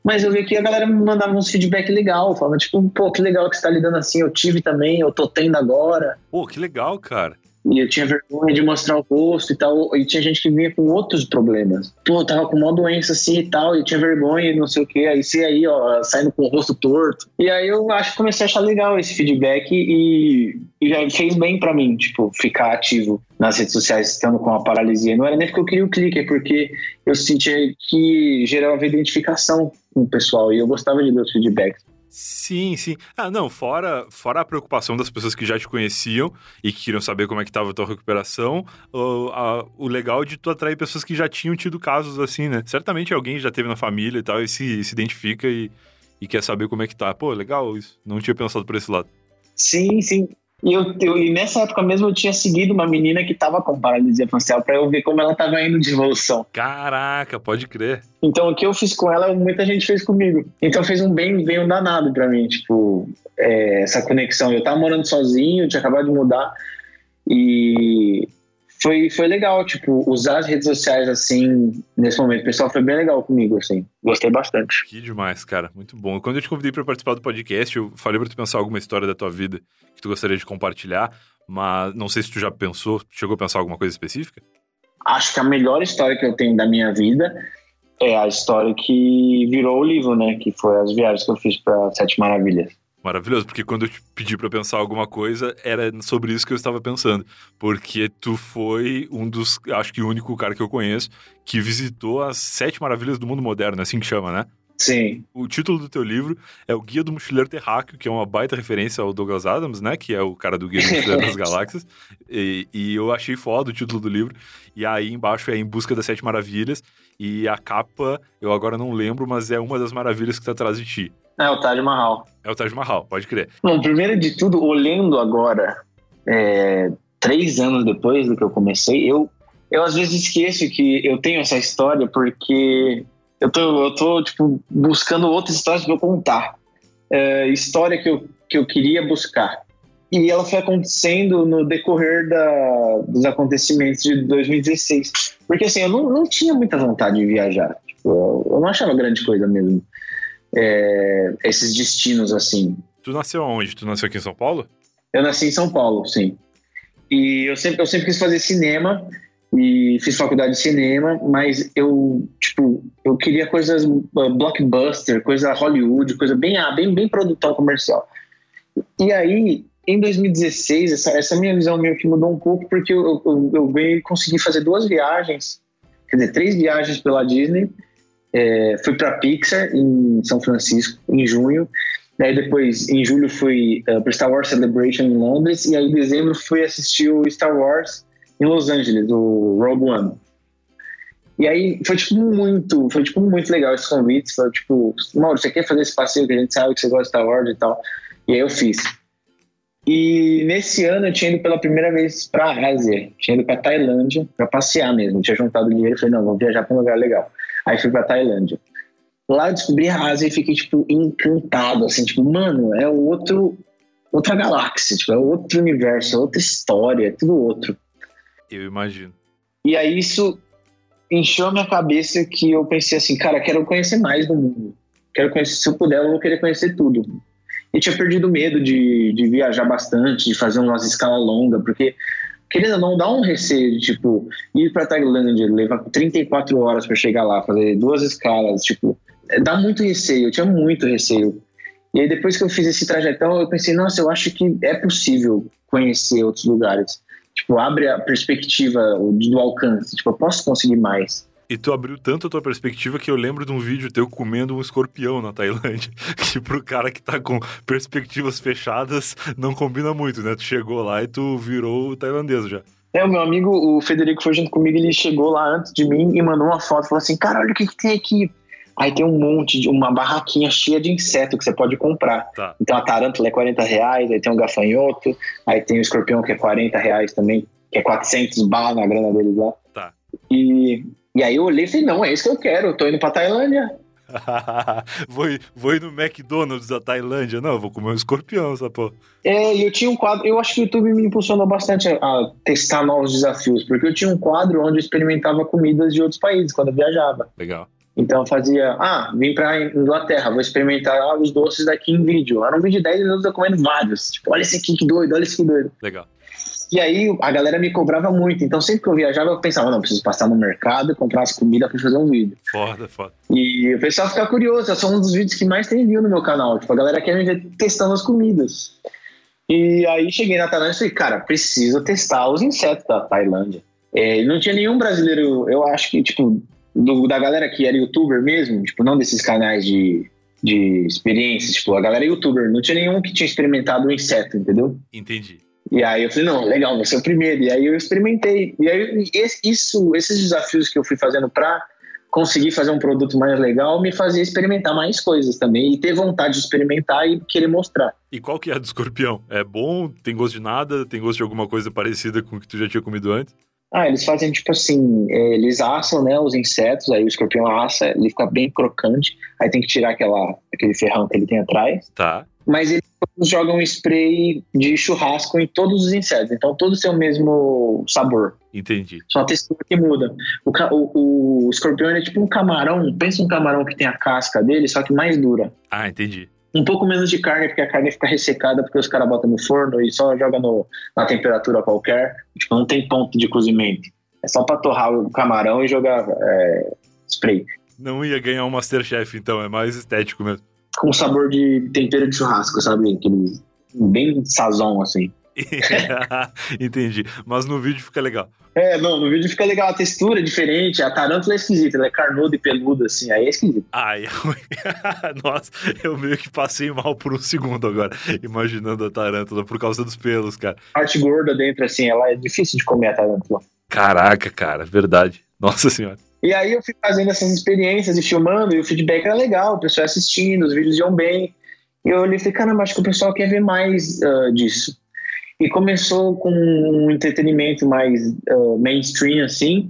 Mas eu vi que a galera me mandava uns feedback legal. Falava, tipo, pô, que legal que você tá lidando assim. Eu tive também, eu tô tendo agora. Pô, que legal, cara. E eu tinha vergonha de mostrar o rosto e tal. E tinha gente que vinha com outros problemas. Pô, eu tava com uma doença assim e tal. E tinha vergonha e não sei o que. Aí você aí, ó, saindo com o rosto torto. E aí eu acho que comecei a achar legal esse feedback e, e fez bem para mim, tipo, ficar ativo nas redes sociais estando com a paralisia. Não era nem porque eu queria o clique, é porque eu sentia que gerava identificação com o pessoal. E eu gostava de ver os feedbacks. Sim, sim. Ah, não, fora, fora a preocupação das pessoas que já te conheciam e que queriam saber como é que estava a tua recuperação, o, a, o legal de tu atrair pessoas que já tinham tido casos assim, né? Certamente alguém já teve na família e tal e se, se identifica e, e quer saber como é que tá. Pô, legal isso. Não tinha pensado por esse lado. Sim, sim. E, eu, eu, e nessa época mesmo eu tinha seguido uma menina que tava com paralisia facial para eu ver como ela tava indo de evolução. Caraca, pode crer. Então o que eu fiz com ela, muita gente fez comigo. Então fez um bem, bem um danado para mim, tipo, é, essa conexão. Eu tava morando sozinho, tinha acabado de mudar e foi, foi legal, tipo, usar as redes sociais assim, nesse momento. O pessoal foi bem legal comigo, assim. Gostei bastante. Que demais, cara. Muito bom. Quando eu te convidei para participar do podcast, eu falei para tu pensar alguma história da tua vida que tu gostaria de compartilhar, mas não sei se tu já pensou, chegou a pensar alguma coisa específica? Acho que a melhor história que eu tenho da minha vida é a história que virou o livro, né? Que foi as viagens que eu fiz para Sete Maravilhas. Maravilhoso, porque quando eu te pedi para pensar alguma coisa, era sobre isso que eu estava pensando. Porque tu foi um dos, acho que o único cara que eu conheço que visitou as sete maravilhas do mundo moderno, é assim que chama, né? Sim. O título do teu livro é o Guia do Mochileiro Terráqueo, que é uma baita referência ao Douglas Adams, né? Que é o cara do Guia do Mochileiro das Galáxias. E, e, eu achei foda o título do livro. E aí embaixo é Em Busca das Sete Maravilhas. E a capa, eu agora não lembro, mas é uma das maravilhas que tá atrás de ti. É o Taj Mahal. É o Taj Mahal, pode crer. Bom, primeiro de tudo, olhando agora, é, três anos depois do que eu comecei, eu, eu às vezes esqueço que eu tenho essa história porque eu tô, eu tô tipo, buscando outras histórias para eu contar. É, história que eu, que eu queria buscar. E ela foi acontecendo no decorrer da, dos acontecimentos de 2016. Porque assim, eu não, não tinha muita vontade de viajar. Tipo, eu, eu não achava grande coisa mesmo é, esses destinos assim. Tu nasceu onde? Tu nasceu aqui em São Paulo? Eu nasci em São Paulo, sim. E eu sempre, eu sempre quis fazer cinema e fiz faculdade de cinema, mas eu, tipo, eu queria coisas uh, blockbuster, coisa Hollywood, coisa bem, ah, bem, bem produtão comercial. E aí, em 2016, essa, essa minha visão meio que mudou um pouco, porque eu, eu, eu consegui fazer duas viagens, quer dizer, três viagens pela Disney, é, fui para Pixar em São Francisco em junho. Daí depois, em julho, fui uh, para Star Wars Celebration em Londres. E aí, em dezembro, fui assistir o Star Wars em Los Angeles, o Rogue One. E aí, foi, tipo, muito, foi, tipo, muito legal esses convites. Foi, tipo, Mauro, você quer fazer esse passeio que a gente sabe que você gosta de Star Wars e tal? E aí eu fiz. E nesse ano eu tinha ido pela primeira vez para a Ásia. Tinha ido para Tailândia para passear mesmo. tinha juntado dinheiro e falei, não, vou viajar para um lugar legal. Aí fui pra Tailândia. Lá eu descobri a Ásia e fiquei, tipo, encantado, assim, tipo, mano, é outro, outra galáxia, tipo, é outro universo, é outra história, é tudo outro. Eu imagino. E aí isso encheu a minha cabeça que eu pensei assim, cara, quero conhecer mais do mundo. Quero conhecer, se eu puder, eu vou querer conhecer tudo. E tinha perdido medo de, de viajar bastante, de fazer umas escalas longas, porque querendo ou não, dá um receio de, tipo, ir pra Tailândia, levar 34 horas para chegar lá, fazer duas escalas, tipo, dá muito receio, eu tinha muito receio. E aí depois que eu fiz esse trajetão, eu pensei, nossa, eu acho que é possível conhecer outros lugares. Tipo, abre a perspectiva do alcance, tipo, eu posso conseguir mais. E tu abriu tanto a tua perspectiva que eu lembro de um vídeo teu comendo um escorpião na Tailândia. Que pro cara que tá com perspectivas fechadas não combina muito, né? Tu chegou lá e tu virou tailandês já. É, o meu amigo, o Federico, foi junto comigo, ele chegou lá antes de mim e mandou uma foto, falou assim, cara, olha o que, que tem aqui. Aí tem um monte de uma barraquinha cheia de inseto que você pode comprar. Tá. Então a tarântula é 40 reais, aí tem um gafanhoto, aí tem o escorpião que é 40 reais também, que é 400 bala na grana deles lá. Tá. E, e aí eu olhei e falei, não, é isso que eu quero, eu tô indo pra Tailândia. vou, ir, vou ir no McDonald's da Tailândia. Não, eu vou comer um escorpião, essa porra. É, e eu tinha um quadro, eu acho que o YouTube me impulsionou bastante a, a testar novos desafios, porque eu tinha um quadro onde eu experimentava comidas de outros países quando eu viajava. Legal. Então eu fazia, ah, vim pra Inglaterra, vou experimentar ah, os doces daqui em vídeo. Era um vídeo de 10 minutos eu comendo vários. Tipo, olha esse aqui que doido, olha esse que doido. Legal. E aí a galera me cobrava muito. Então sempre que eu viajava, eu pensava, não, preciso passar no mercado e comprar as comidas pra fazer um vídeo. Foda, foda. E o pessoal fica curioso, é um dos vídeos que mais tem view no meu canal. Tipo, a galera quer me ver testando as comidas. E aí cheguei na Tailândia e falei, cara, preciso testar os insetos da Tailândia. É, não tinha nenhum brasileiro, eu acho que, tipo, do, da galera que era youtuber mesmo, tipo, não desses canais de, de experiências, tipo, a galera é youtuber, não tinha nenhum que tinha experimentado o inseto, entendeu? Entendi. E aí eu falei, não, legal, vou ser o primeiro. E aí eu experimentei. E aí isso, esses desafios que eu fui fazendo pra conseguir fazer um produto mais legal me fazia experimentar mais coisas também e ter vontade de experimentar e querer mostrar. E qual que é a do escorpião? É bom? Tem gosto de nada? Tem gosto de alguma coisa parecida com o que tu já tinha comido antes? Ah, eles fazem tipo assim, é, eles assam, né, os insetos, aí o escorpião assa, ele fica bem crocante, aí tem que tirar aquela, aquele ferrão que ele tem atrás. Tá. Mas eles jogam spray de churrasco em todos os insetos, então todos têm o mesmo sabor. Entendi. Só a textura que muda. O, o, o escorpião é tipo um camarão, pensa um camarão que tem a casca dele, só que mais dura. Ah, entendi. Um pouco menos de carne, porque a carne fica ressecada porque os caras botam no forno e só joga no, na temperatura qualquer. Tipo, não tem ponto de cozimento. É só pra torrar o camarão e jogar é, spray. Não ia ganhar um Masterchef, então, é mais estético mesmo. Com sabor de tempero de churrasco, sabe? Aquele bem sazon, assim. Entendi. Mas no vídeo fica legal. É, não, no vídeo fica legal, a textura é diferente, a tarântula é esquisita, ela é carnuda e peluda, assim, aí é esquisito. Ai, nossa, eu meio que passei mal por um segundo agora, imaginando a tarântula por causa dos pelos, cara. A parte gorda dentro, assim, ela é difícil de comer a tarântula. Caraca, cara, verdade. Nossa senhora. E aí eu fui fazendo essas experiências e filmando, e o feedback era legal, o pessoal assistindo, os vídeos iam bem. E eu olhei e falei, caramba, acho que o pessoal quer ver mais uh, disso. E começou com um entretenimento mais uh, mainstream, assim,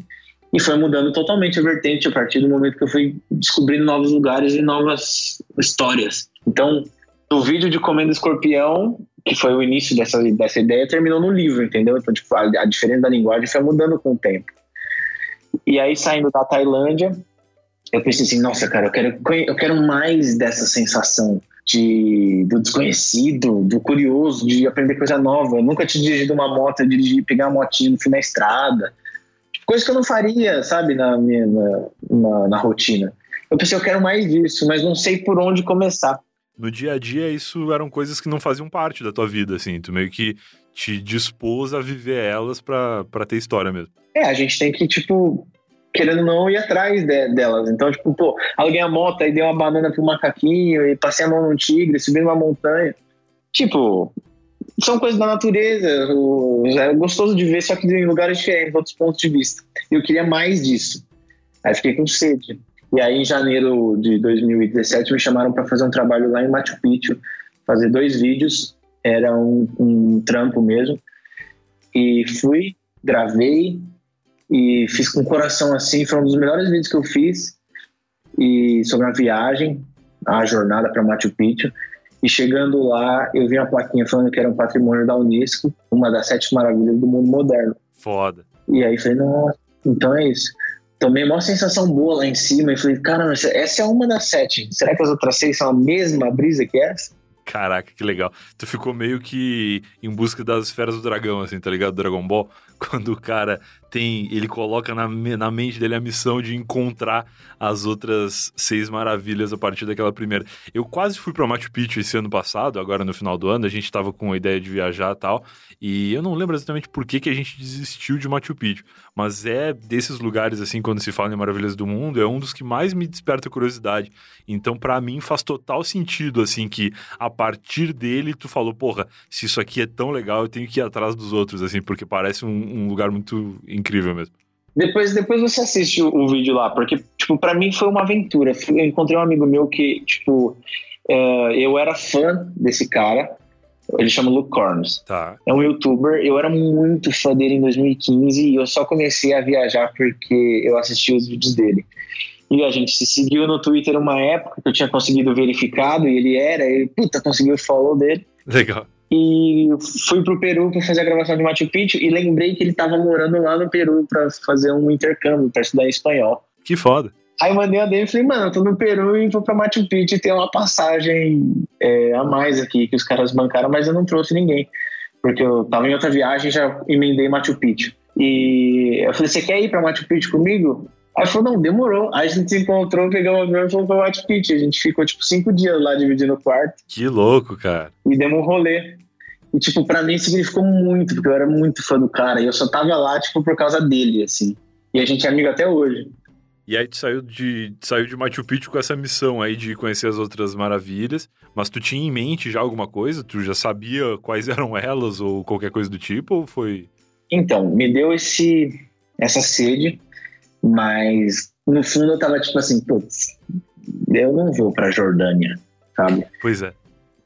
e foi mudando totalmente a vertente a partir do momento que eu fui descobrindo novos lugares e novas histórias. Então, o vídeo de Comendo Escorpião, que foi o início dessa, dessa ideia, terminou no livro, entendeu? Então, tipo, a, a diferença da linguagem foi mudando com o tempo. E aí, saindo da Tailândia, eu pensei assim, nossa, cara, eu quero, eu quero mais dessa sensação de, do desconhecido, do curioso, de aprender coisa nova. Eu nunca tinha dirigido uma moto, dirigir, pegar uma motinha no fim da estrada. Coisa que eu não faria, sabe, na minha na, na, na rotina. Eu pensei, eu quero mais disso, mas não sei por onde começar. No dia a dia, isso eram coisas que não faziam parte da tua vida, assim. Tu meio que te dispôs a viver elas pra ter história mesmo. É, a gente tem que, tipo, querendo não, ir atrás de, delas. Então, tipo, pô, aluguei a moto, aí dei uma banana pro macaquinho, e passei a mão num tigre, subi numa montanha. Tipo, são coisas da natureza, é gostoso de ver, só que em lugares diferentes, outros pontos de vista. E eu queria mais disso. Aí fiquei com sede. E aí, em janeiro de 2017, me chamaram para fazer um trabalho lá em Machu Picchu, fazer dois vídeos, era um, um trampo mesmo. E fui, gravei, e fiz com o coração assim. Foi um dos melhores vídeos que eu fiz e sobre a viagem, a jornada para Machu Picchu. E chegando lá, eu vi uma plaquinha falando que era um patrimônio da Unesco, uma das sete maravilhas do mundo moderno. Foda. E aí falei, nossa, então é isso. Tomei uma sensação boa lá em cima e falei, caramba, essa é uma das sete. Será que as outras seis são a mesma brisa que essa? Caraca, que legal. Tu ficou meio que em busca das esferas do dragão, assim, tá ligado? Dragon Ball. Quando o cara tem. Ele coloca na, na mente dele a missão de encontrar as outras seis maravilhas a partir daquela primeira. Eu quase fui pra Machu Picchu esse ano passado, agora no final do ano. A gente tava com a ideia de viajar e tal. E eu não lembro exatamente por que, que a gente desistiu de Machu Picchu. Mas é desses lugares, assim, quando se fala em Maravilhas do Mundo, é um dos que mais me desperta curiosidade. Então, para mim, faz total sentido, assim, que a partir dele tu falou, porra, se isso aqui é tão legal, eu tenho que ir atrás dos outros, assim, porque parece um, um lugar muito incrível mesmo. Depois, depois você assiste o, o vídeo lá, porque, tipo, pra mim foi uma aventura. Eu encontrei um amigo meu que, tipo, é, eu era fã desse cara. Ele chama Luke Corns. Tá. É um youtuber. Eu era muito fã dele em 2015 e eu só comecei a viajar porque eu assisti os vídeos dele. E a gente se seguiu no Twitter uma época que eu tinha conseguido verificado e ele era, ele, puta, conseguiu o follow dele. Legal. E fui pro Peru para fazer a gravação de Machu Picchu e lembrei que ele tava morando lá no Peru para fazer um intercâmbio, para estudar espanhol. Que foda. Aí mandei a dele e falei, mano, eu tô no Peru e vou pra Machu Picchu e tem uma passagem é, a mais aqui que os caras bancaram, mas eu não trouxe ninguém. Porque eu tava em outra viagem e já emendei Machu Picchu. E eu falei, você quer ir pra Machu Picchu comigo? Aí ele falou, não, demorou. Aí a gente se encontrou, pegamos o avião e fomos pra Machu Picchu. A gente ficou, tipo, cinco dias lá dividindo o quarto Que louco, cara. e demos um rolê. E, tipo, pra mim significou muito, porque eu era muito fã do cara. E eu só tava lá, tipo, por causa dele, assim. E a gente é amigo até hoje. E aí tu saiu de, saiu de Machu Picchu com essa missão aí de conhecer as outras maravilhas, mas tu tinha em mente já alguma coisa? Tu já sabia quais eram elas ou qualquer coisa do tipo? Ou foi... Então, me deu esse, essa sede, mas no fundo eu tava tipo assim, putz, eu não vou pra Jordânia, sabe? Pois é.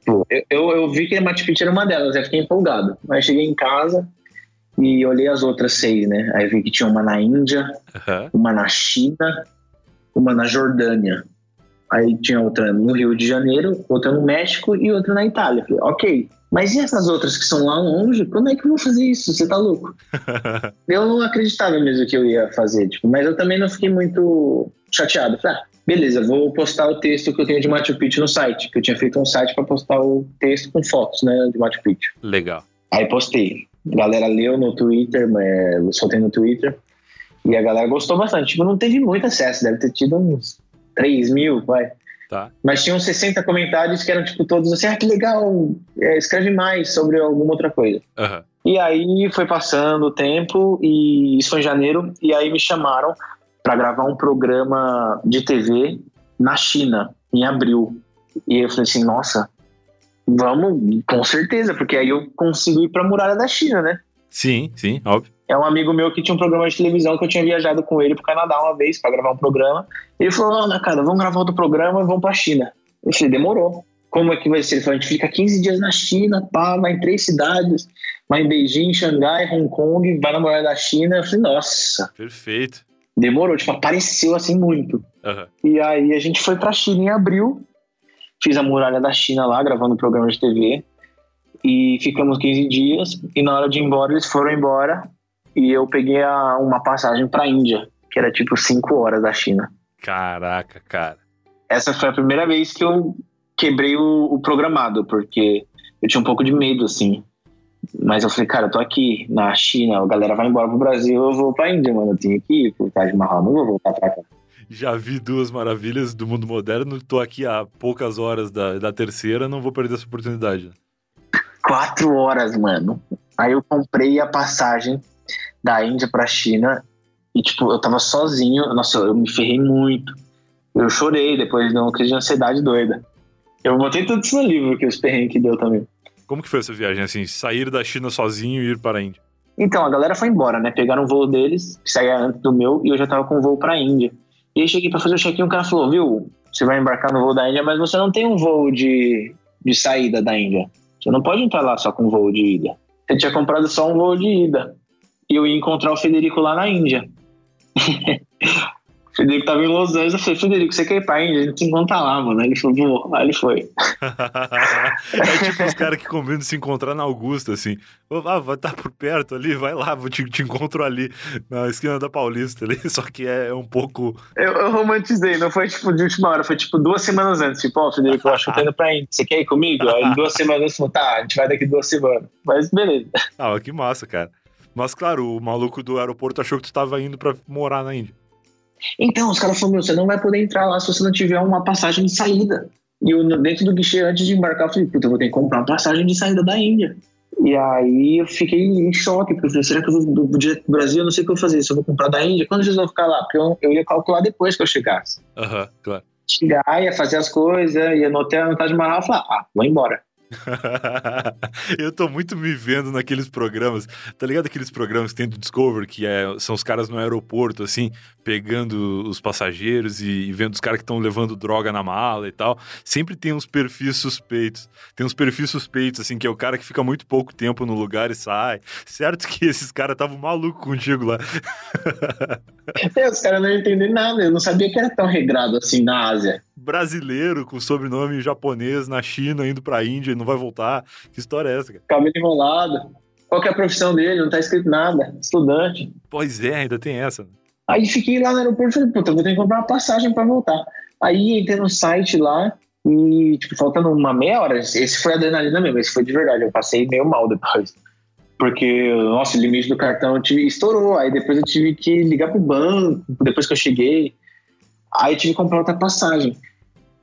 Pô, Eu, eu, eu vi que Machu Picchu era uma delas, eu fiquei empolgado. Mas cheguei em casa e olhei as outras seis, né? Aí vi que tinha uma na Índia, Aham. uma na China, uma na Jordânia. Aí tinha outra no Rio de Janeiro, outra no México e outra na Itália. Falei, ok, mas e essas outras que são lá longe? Como é que eu vou fazer isso? Você tá louco? eu não acreditava mesmo que eu ia fazer, tipo, mas eu também não fiquei muito chateado. Falei, ah, beleza, vou postar o texto que eu tenho de Machu Picchu no site, que eu tinha feito um site para postar o texto com fotos, né, de Machu Picchu. Legal. Aí postei. A galera leu no Twitter, eu soltei no Twitter. E a galera gostou bastante. Tipo, não teve muito acesso, deve ter tido uns 3 mil, vai. Tá. Mas tinham 60 comentários que eram, tipo, todos assim, ah, que legal, é, escreve mais sobre alguma outra coisa. Aham. E aí foi passando o tempo, e isso foi em janeiro, e aí me chamaram para gravar um programa de TV na China, em abril. E eu falei assim, nossa, vamos, com certeza, porque aí eu consigo ir pra muralha da China, né? Sim, sim, óbvio. É um amigo meu que tinha um programa de televisão que eu tinha viajado com ele pro Canadá uma vez para gravar um programa. Ele falou: Ana, cara, vamos gravar outro programa e vamos pra China. Eu falei: demorou. Como é que vai ser? Ele falou: a gente fica 15 dias na China, pá, vai em três cidades, vai em Beijing, Xangai, Hong Kong, vai na muralha da China. Eu falei: nossa, Perfeito. Demorou. Tipo, apareceu assim muito. Aham. E aí a gente foi pra China em abril, fiz a muralha da China lá, gravando um programa de TV. E ficamos 15 dias. E na hora de ir embora, eles foram embora. E eu peguei a- uma passagem pra Índia, que era tipo 5 horas da China. Caraca, cara. Essa foi a primeira vez que eu quebrei o, o programado, porque eu tinha um pouco de medo, assim. Mas eu falei, cara, eu tô aqui na China, a galera vai embora pro Brasil, eu vou pra Índia, mano. Eu tenho que ir pro Taj Mahal, não vou voltar pra cá. Já vi duas maravilhas do mundo moderno, tô aqui há poucas horas da, da terceira, não vou perder essa oportunidade. quatro horas, mano. Aí eu comprei a passagem da Índia pra China e, tipo, eu tava sozinho. Nossa, eu me ferrei muito. Eu chorei depois de uma crise de ansiedade doida. Eu botei tudo isso no livro, que os perrengues que deu também. Como que foi essa viagem, assim, sair da China sozinho e ir para a Índia? Então, a galera foi embora, né? Pegaram o voo deles, que saía antes do meu, e eu já tava com o voo pra Índia. E aí cheguei pra fazer o check-in, o cara falou, viu, você vai embarcar no voo da Índia, mas você não tem um voo de, de saída da Índia. Você não pode entrar lá só com voo de ida. Você tinha comprado só um voo de ida. E eu ia encontrar o Federico lá na Índia. Federico tava em Los Angeles, eu falei, Federico, você quer ir pra Índia? A gente se encontra lá, mano. Aí ele falou, vou. Aí ele foi. é tipo os caras que combinam de se encontrar na Augusta, assim. Ah, vai estar por perto ali, vai lá, vou te, te encontro ali, na esquina da Paulista ali. Só que é um pouco. Eu, eu romantizei, não foi tipo de última hora, foi tipo duas semanas antes. Tipo, ó, Federico, eu acho que eu tô indo pra Índia. Você quer ir comigo? Aí duas semanas antes, falou, tá, a gente vai daqui duas semanas. Mas beleza. Ah, que massa, cara. Mas claro, o maluco do aeroporto achou que tu tava indo pra morar na Índia. Então, os caras falaram, meu, você não vai poder entrar lá se você não tiver uma passagem de saída. E eu, dentro do guichê, antes de embarcar, eu falei, puta, eu vou ter que comprar uma passagem de saída da Índia. E aí eu fiquei em choque, porque eu falei, será que eu vou direto pro Brasil? Eu não sei o que eu vou fazer, se eu vou comprar da Índia, quando vocês vão ficar lá? Porque eu, eu ia calcular depois que eu chegasse. Aham, claro. Chegar, ia fazer as coisas, ia no hotel, no Taj Mahal, falar, ah, vou embora. eu tô muito me vendo naqueles programas, tá ligado? Aqueles programas que tem do Discover, que é, são os caras no aeroporto, assim, pegando os passageiros e, e vendo os caras que estão levando droga na mala e tal. Sempre tem uns perfis suspeitos. Tem uns perfis suspeitos, assim, que é o cara que fica muito pouco tempo no lugar e sai. Certo que esses caras estavam malucos contigo lá. é, os caras não entenderam nada. Eu não sabia que era tão regrado assim na Ásia. Brasileiro com sobrenome japonês na China, indo pra Índia e não vai voltar. Que história é essa, cara? Cabelo enrolado. Qual é a profissão dele? Não tá escrito nada. Estudante. Pois é, ainda tem essa. Né? Aí fiquei lá no aeroporto e falei, puta, vou ter que comprar uma passagem para voltar. Aí entrei no site lá e, tipo, faltando uma meia hora, esse foi adrenalina mesmo, esse foi de verdade, eu passei meio mal depois. Porque, nossa, o limite do cartão estourou, aí depois eu tive que ligar pro banco, depois que eu cheguei, aí tive que comprar outra passagem.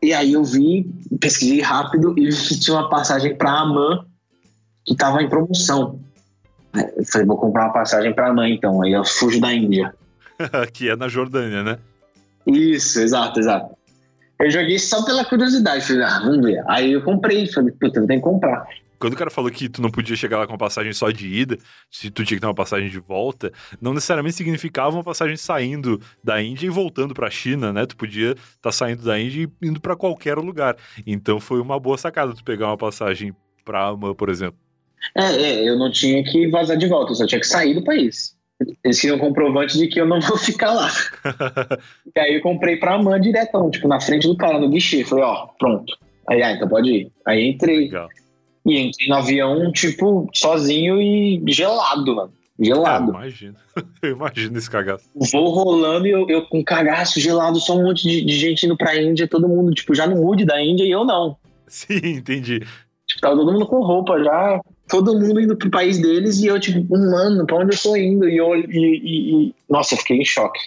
E aí eu vi, pesquisei rápido e vi que tinha uma passagem para Amman que tava em promoção. Eu falei, vou comprar uma passagem para Amman então, aí eu fujo da Índia. que é na Jordânia, né? Isso, exato, exato. Eu joguei só pela curiosidade, falei, ah, vamos ver. Aí eu comprei, falei, puta, eu tenho que comprar. Quando o cara falou que tu não podia chegar lá com uma passagem só de ida, se tu tinha que ter uma passagem de volta, não necessariamente significava uma passagem saindo da Índia e voltando para a China, né? Tu podia estar tá saindo da Índia e indo para qualquer lugar. Então foi uma boa sacada tu pegar uma passagem para Amman, por exemplo. É, é, eu não tinha que vazar de volta, eu só tinha que sair do país. Eles queriam um comprovante de que eu não vou ficar lá. e aí eu comprei pra Amã diretão, tipo, na frente do cara, no guichê. Falei, ó, pronto. Aí, ah, então pode ir. Aí entrei. Legal. E entrei no avião, tipo, sozinho e gelado, mano. Gelado. Ah, imagino. Eu imagino esse cagaço. Vou rolando e eu, eu, com cagaço gelado, só um monte de, de, gente indo pra Índia, todo mundo, tipo, já no mood da Índia e eu não. Sim, entendi. Tipo, tava todo mundo com roupa já, todo mundo indo pro país deles e eu, tipo, mano, pra onde eu tô indo? E eu, e, e, e... nossa, eu fiquei em choque.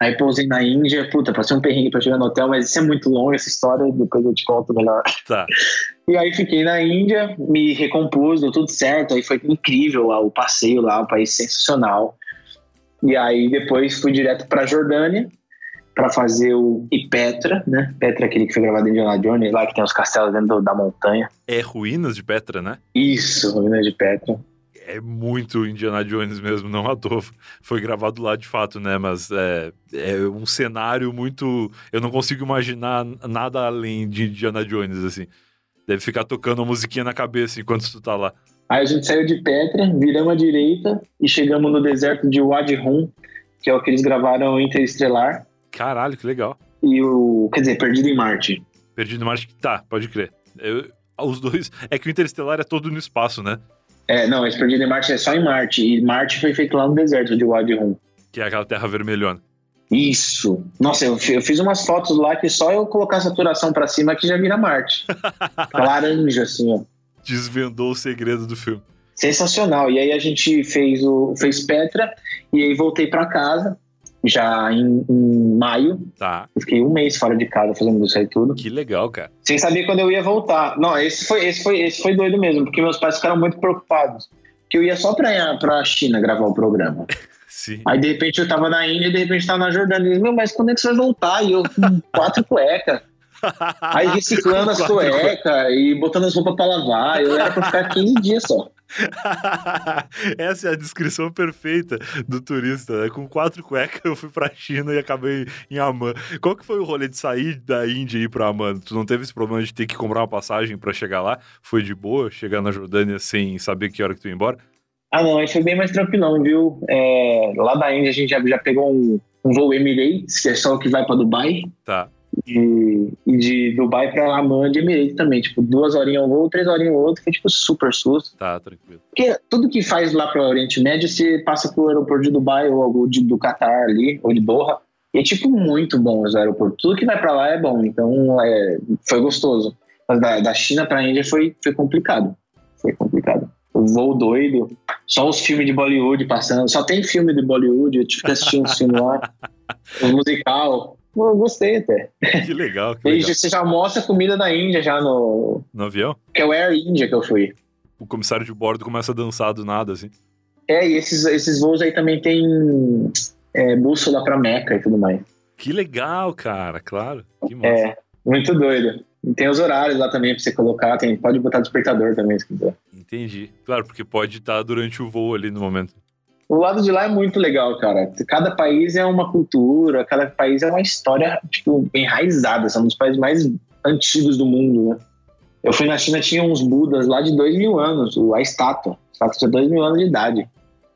Aí pousei na Índia, puta, passei um perrengue pra chegar no hotel, mas isso é muito longo, essa história, depois eu te conto melhor. Tá. E aí fiquei na Índia, me recompus, deu tudo certo, aí foi incrível lá, o passeio lá, um país sensacional. E aí depois fui direto pra Jordânia, para fazer o e Petra, né? Petra é aquele que foi gravado em Indiana Jones, lá que tem os castelos dentro da montanha. É Ruínas de Petra, né? Isso, Ruínas de Petra. É muito Indiana Jones mesmo, não à toa. Foi gravado lá de fato, né? Mas é, é um cenário muito. Eu não consigo imaginar nada além de Indiana Jones, assim. Deve ficar tocando uma musiquinha na cabeça enquanto tu tá lá. Aí a gente saiu de Petra, viramos à direita e chegamos no deserto de Wadi Rum, que é o que eles gravaram Interestelar. Caralho, que legal. E o. Quer dizer, Perdido em Marte. Perdido em Marte, tá, pode crer. Eu, os dois. É que o Interestelar é todo no espaço, né? É, não, esse Perdido em Marte é só em Marte. E Marte foi feito lá no deserto de Wadi Rum. Que é aquela terra vermelhona. Isso. Nossa, eu, eu fiz umas fotos lá que só eu colocar a saturação pra cima que já vira Marte. Laranja, assim, ó. Desvendou o segredo do filme. Sensacional. E aí a gente fez o fez Petra e aí voltei para casa já em, em, maio. Tá. Eu fiquei um mês fora de casa fazendo isso aí tudo. Que legal, cara. Sem saber quando eu ia voltar. Não, esse foi, esse foi, esse foi doido mesmo, porque meus pais ficaram muito preocupados. Que eu ia só pra, pra China gravar o programa. Sim. Aí de repente eu tava na Índia e de repente tava na Jordânia. Meu, mas quando é que você vai voltar? E eu com quatro cuecas. Aí reciclando as cuecas e botando as roupas pra lavar. Eu era pra ficar 15 dias só. Essa é a descrição perfeita do turista. Né? Com quatro cuecas eu fui pra China e acabei em Amman. Qual que foi o rolê de sair da Índia e ir pra Amman? Tu não teve esse problema de ter que comprar uma passagem para chegar lá? Foi de boa chegar na Jordânia sem saber que hora que tu ia embora? Ah, não, aí foi bem mais tranquilão, viu? É, lá da Índia a gente já, já pegou um, um voo Emirates, que é só o que vai para Dubai. Tá de, de Dubai pra Amman de Emirates também. Tipo, duas horinhas um voo, três horinhas o outro, foi tipo super susto. Tá, tranquilo. Porque tudo que faz lá pro Oriente Médio, você passa pro aeroporto de Dubai ou de, do Catar ali, ou de Doha. E é tipo muito bom os aeroportos. Tudo que vai para lá é bom, então é, foi gostoso. Mas da, da China pra Índia foi, foi complicado. Foi complicado. O voo doido, só os filmes de Bollywood passando, só tem filme de Bollywood, eu tive que assistir um filme lá, um musical. Eu gostei até. Que legal. Que legal. você já mostra a comida da Índia já no. No avião? Que é o Air India que eu fui. O comissário de bordo começa a dançar do nada, assim. É, e esses, esses voos aí também tem é, bússola pra Meca e tudo mais. Que legal, cara, claro. Que massa. É, muito doido. Tem os horários lá também pra você colocar, tem, pode botar despertador também, se quiser. Entendi. Claro, porque pode estar durante o voo ali no momento. O lado de lá é muito legal, cara. Cada país é uma cultura, cada país é uma história, tipo, enraizada. São um dos países mais antigos do mundo, né? Eu fui na China, tinha uns budas lá de dois mil anos, a estátua. A estátua tinha dois mil anos de idade.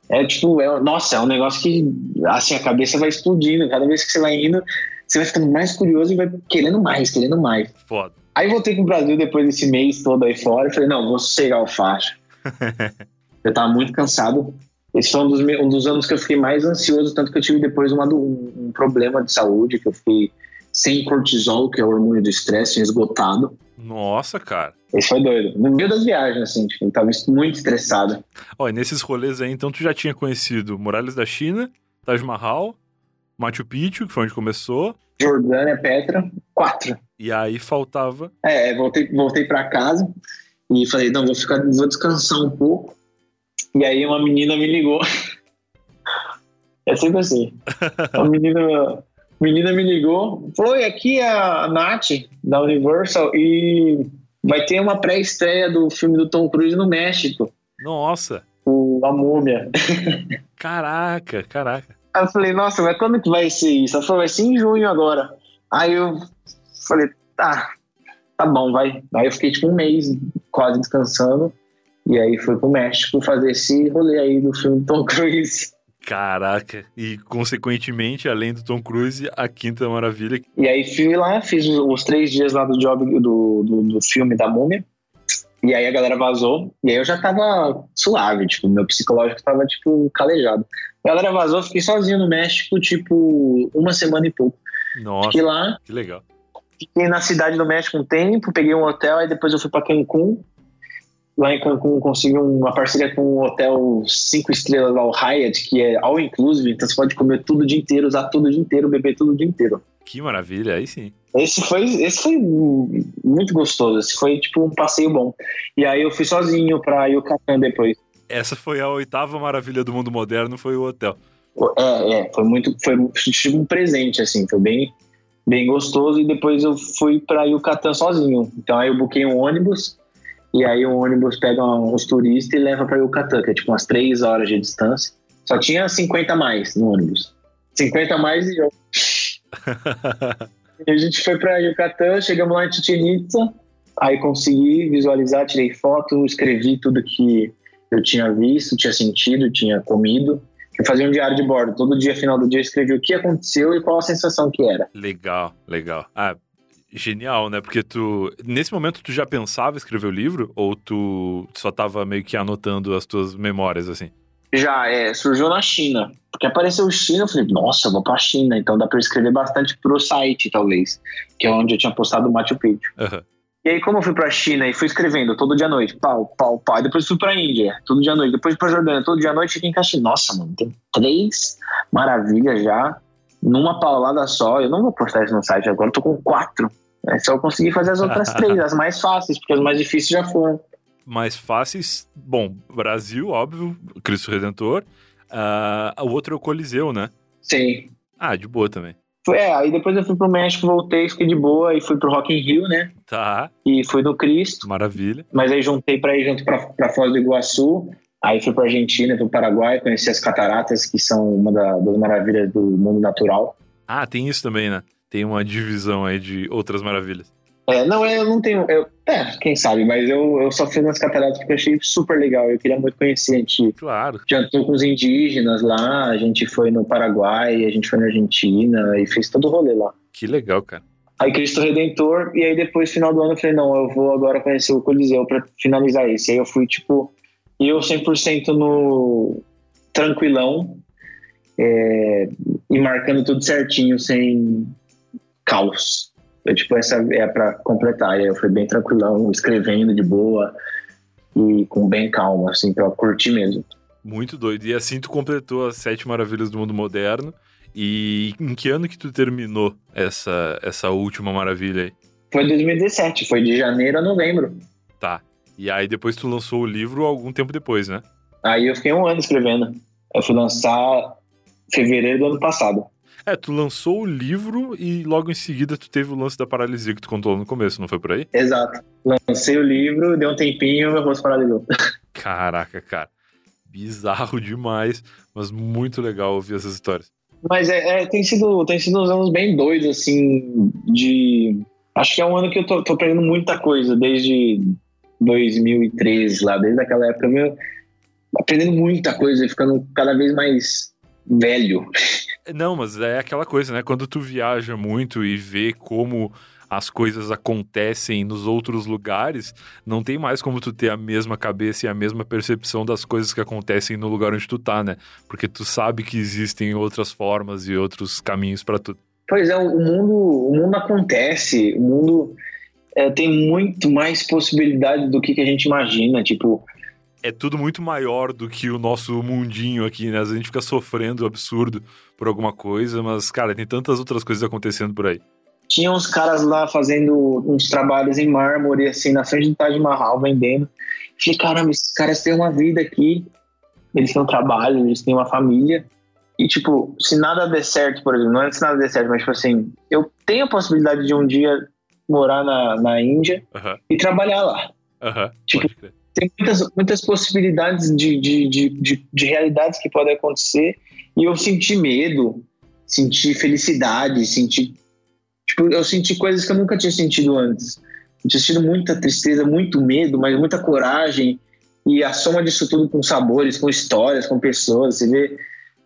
É tipo, é, nossa, é um negócio que, assim, a cabeça vai explodindo. Cada vez que você vai indo, você vai ficando mais curioso e vai querendo mais, querendo mais. Foda. Aí voltei pro Brasil depois desse mês todo aí fora e falei, não, vou sossegar o faixa. eu tava muito cansado. Esse foi um dos, um dos anos que eu fiquei mais ansioso, tanto que eu tive depois uma, um, um problema de saúde, que eu fiquei sem cortisol, que é o hormônio do estresse, esgotado. Nossa, cara. Esse foi doido. No meio das viagens, assim, tipo, eu tava muito estressado. Ó, e nesses rolês aí, então, tu já tinha conhecido Muralhas da China, Taj Mahal, Machu Picchu, que foi onde começou. Jordânia, Petra, quatro. E aí faltava. É, voltei, voltei para casa e falei, não, vou ficar, vou descansar um pouco. E aí uma menina me ligou. É sempre assim. A menina, menina me ligou, falou: e aqui é a Nath, da Universal, e vai ter uma pré-estreia do filme do Tom Cruise no México. Nossa! O A Múmia. Caraca, caraca. Aí eu falei, nossa, mas quando que vai ser isso? Ela falou, vai ser em junho agora. Aí eu falei, tá, tá bom, vai. Aí eu fiquei tipo um mês quase descansando. E aí fui pro México fazer esse rolê aí do filme Tom Cruise. Caraca, e consequentemente, além do Tom Cruise, a Quinta Maravilha. E aí fui lá, fiz os três dias lá do job do, do, do filme da Múmia. E aí a galera vazou, e aí eu já tava suave, tipo, meu psicológico tava, tipo, calejado. A galera vazou, fiquei sozinho no México, tipo, uma semana e pouco. Nossa, fiquei lá. Que legal. Fiquei na cidade do México um tempo, peguei um hotel, aí depois eu fui pra Cancún. Lá em Cancún consegui uma parceria com um hotel cinco estrelas lá, o Hyatt, que é all inclusive, então você pode comer tudo o dia inteiro, usar tudo o dia inteiro, beber tudo o dia inteiro. Que maravilha, aí sim. Esse foi, esse foi muito gostoso, esse foi tipo um passeio bom. E aí eu fui sozinho pra Yucatán depois. Essa foi a oitava maravilha do mundo moderno, foi o hotel. É, é, foi muito, foi tipo um presente, assim, foi bem, bem gostoso. E depois eu fui pra Yucatán sozinho. Então aí eu buquei um ônibus, e aí o ônibus pega uns turistas e leva pra Yucatán, que é tipo umas três horas de distância. Só tinha 50 a mais no ônibus. 50 a mais e eu. e a gente foi pra Yucatán, chegamos lá em Chichen Itza, aí consegui visualizar, tirei foto, escrevi tudo que eu tinha visto, tinha sentido, tinha comido. Eu fazia um diário de bordo. Todo dia, final do dia, eu escrevi o que aconteceu e qual a sensação que era. Legal, legal. Ah, genial, né? Porque tu. Nesse momento tu já pensava escrever o livro? Ou tu só tava meio que anotando as tuas memórias, assim? Já, é, surgiu na China. Porque apareceu China, eu falei, nossa, vou pra China, então dá pra escrever bastante pro site, talvez. Que é onde eu tinha postado o Machu Picchu. Uhum. E aí, como eu fui pra China e fui escrevendo todo dia à noite, pau, pau, pau. E depois fui pra Índia, todo dia à noite. Depois pra Jordânia, todo dia à noite, fiquei em Caxi. Nossa, mano, tem três maravilhas já, numa paulada só. Eu não vou postar isso no site agora, eu tô com quatro. É só eu conseguir fazer as outras três, as mais fáceis, porque as mais difíceis já foram. Mais fáceis, bom, Brasil, óbvio, Cristo Redentor. Uh, o outro é o Coliseu, né? Sim. Ah, de boa também. É, aí depois eu fui pro México, voltei, fiquei de boa e fui pro Rock in Rio, né? Tá. E fui no Cristo. Maravilha. Mas aí juntei pra ir junto pra, pra Foz do Iguaçu. Aí fui pra Argentina, pro Paraguai, conheci as cataratas, que são uma da, das maravilhas do mundo natural. Ah, tem isso também, né? Tem uma divisão aí de outras maravilhas. É, não, eu não tenho. Eu, é, quem sabe, mas eu, eu só fui nas cataratas porque eu achei super legal. Eu queria muito conhecer. A gente claro. jantou com os indígenas lá, a gente foi no Paraguai, a gente foi na Argentina e fez todo o rolê lá. Que legal, cara. Aí Cristo Redentor, e aí depois, final do ano, eu falei, não, eu vou agora conhecer o Coliseu pra finalizar esse. Aí eu fui, tipo, eu 100% no tranquilão é, e marcando tudo certinho, sem caos. Eu, tipo, essa é para completar. E aí eu fui bem tranquilão, escrevendo de boa e com bem calma, assim, pra curtir mesmo. Muito doido. E assim tu completou as sete maravilhas do mundo moderno. E em que ano que tu terminou essa, essa última maravilha aí? Foi 2017, foi de janeiro a novembro. Tá. E aí depois tu lançou o livro algum tempo depois, né? Aí eu fiquei um ano escrevendo. Eu fui lançar fevereiro do ano passado. É, tu lançou o livro e logo em seguida tu teve o lance da paralisia que tu contou no começo, não foi por aí? Exato. Lancei o livro, deu um tempinho, meu rosto paralisou. Caraca, cara. Bizarro demais, mas muito legal ouvir essas histórias. Mas é, é, tem, sido, tem sido uns anos bem doidos, assim, de. Acho que é um ano que eu tô, tô aprendendo muita coisa, desde 2013, lá, desde aquela época, meu, aprendendo muita coisa e ficando cada vez mais velho. Não, mas é aquela coisa, né? Quando tu viaja muito e vê como as coisas acontecem nos outros lugares, não tem mais como tu ter a mesma cabeça e a mesma percepção das coisas que acontecem no lugar onde tu tá, né? Porque tu sabe que existem outras formas e outros caminhos para tudo. Pois é, o mundo, o mundo acontece, o mundo é, tem muito mais possibilidade do que, que a gente imagina. Tipo, é tudo muito maior do que o nosso mundinho aqui, né? A gente fica sofrendo absurdo por alguma coisa, mas, cara, tem tantas outras coisas acontecendo por aí. Tinha uns caras lá fazendo uns trabalhos em mármore, assim, na frente do Taj Mahal, vendendo. Falei, caramba, esses caras têm uma vida aqui, eles têm um trabalho, eles têm uma família. E, tipo, se nada der certo, por exemplo, não é se nada der certo, mas, tipo assim, eu tenho a possibilidade de um dia morar na, na Índia e trabalhar lá. aham. Tipo. Tem muitas, muitas possibilidades de, de, de, de, de realidades que podem acontecer. E eu senti medo, senti felicidade, senti. Tipo, eu senti coisas que eu nunca tinha sentido antes. Eu tinha sentido muita tristeza, muito medo, mas muita coragem. E a soma disso tudo com sabores, com histórias, com pessoas. Você vê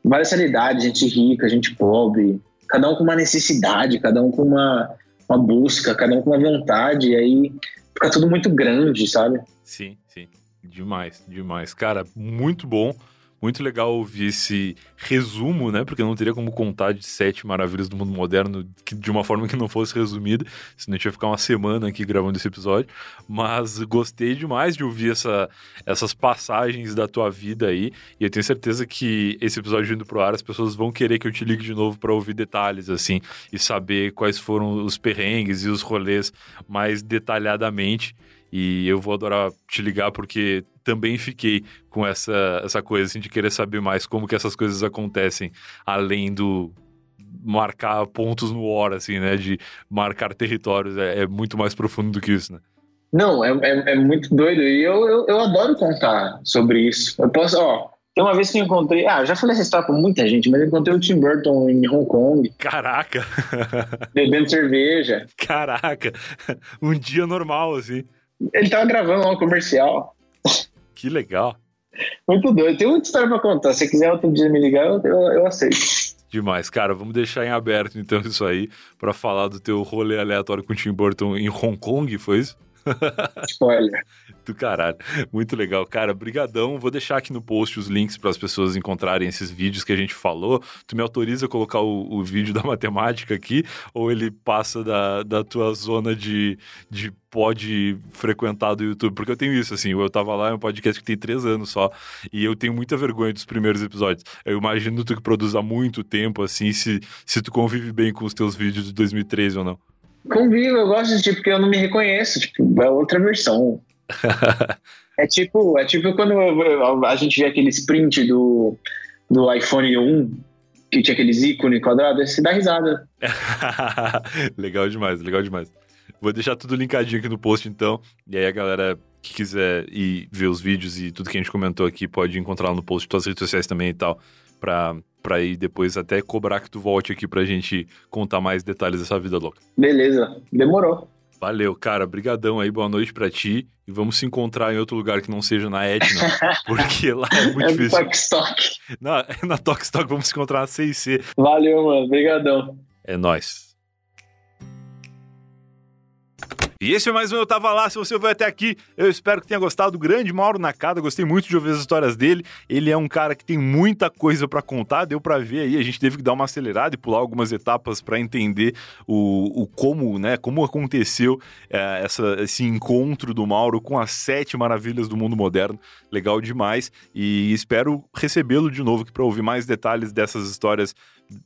várias realidades, gente rica, gente pobre, cada um com uma necessidade, cada um com uma, uma busca, cada um com uma vontade. E aí fica tudo muito grande, sabe? Sim, sim. Demais, demais. Cara, muito bom. Muito legal ouvir esse resumo, né? Porque não teria como contar de sete maravilhas do mundo moderno de uma forma que não fosse resumida, senão a gente ia ficar uma semana aqui gravando esse episódio. Mas gostei demais de ouvir essa, essas passagens da tua vida aí. E eu tenho certeza que esse episódio indo pro ar, as pessoas vão querer que eu te ligue de novo para ouvir detalhes, assim, e saber quais foram os perrengues e os rolês mais detalhadamente. E eu vou adorar te ligar porque também fiquei com essa, essa coisa assim, de querer saber mais como que essas coisas acontecem, além do marcar pontos no hora, assim, né? De marcar territórios. É, é muito mais profundo do que isso, né? Não, é, é, é muito doido. E eu, eu, eu adoro contar sobre isso. Eu posso, ó. Tem uma vez que eu encontrei. Ah, eu já falei essa história com muita gente, mas eu encontrei o Tim Burton em Hong Kong, Caraca! bebendo cerveja. Caraca! Um dia normal, assim. Ele tava gravando lá um comercial. Que legal. Muito doido. Tem muita história pra contar. Se quiser outro dia me ligar, eu, eu, aceito. Demais, cara. Vamos deixar em aberto então isso aí pra falar do teu rolê aleatório com o Tim Burton em Hong Kong, foi isso? Spoiler. Do caralho. Muito legal, cara. Brigadão. Vou deixar aqui no post os links para as pessoas encontrarem esses vídeos que a gente falou. Tu me autoriza a colocar o, o vídeo da matemática aqui? Ou ele passa da, da tua zona de, de pod frequentar do YouTube? Porque eu tenho isso, assim. Eu tava lá, é um podcast que tem três anos só. E eu tenho muita vergonha dos primeiros episódios. Eu imagino tu que produz há muito tempo, assim, se, se tu convive bem com os teus vídeos de 2013 ou não. Convivo, eu gosto de tipo, porque eu não me reconheço. Tipo, é outra versão. É tipo, é tipo quando a gente vê aquele sprint do, do iPhone 1, que tinha aqueles ícones quadrados, você dá risada. legal demais, legal demais. Vou deixar tudo linkadinho aqui no post, então. E aí a galera que quiser ir ver os vídeos e tudo que a gente comentou aqui pode encontrar lá no post de todas as redes sociais também e tal. Pra, pra ir depois até cobrar que tu volte aqui pra gente contar mais detalhes dessa vida louca. Beleza, demorou. Valeu, cara. Brigadão aí, boa noite pra ti. E vamos se encontrar em outro lugar que não seja na Etna, porque lá é muito É difícil. Tokstok. Na, na Tokstok vamos se encontrar na C&C. Valeu, mano. Obrigadão. É nóis. E esse foi mais um Eu Tava Lá. Se você foi até aqui, eu espero que tenha gostado do grande Mauro Nakada. Gostei muito de ouvir as histórias dele. Ele é um cara que tem muita coisa pra contar. Deu pra ver aí. A gente teve que dar uma acelerada e pular algumas etapas pra entender o, o como, né? Como aconteceu é, essa, esse encontro do Mauro com as sete maravilhas do mundo moderno. Legal demais. E espero recebê-lo de novo aqui pra ouvir mais detalhes dessas histórias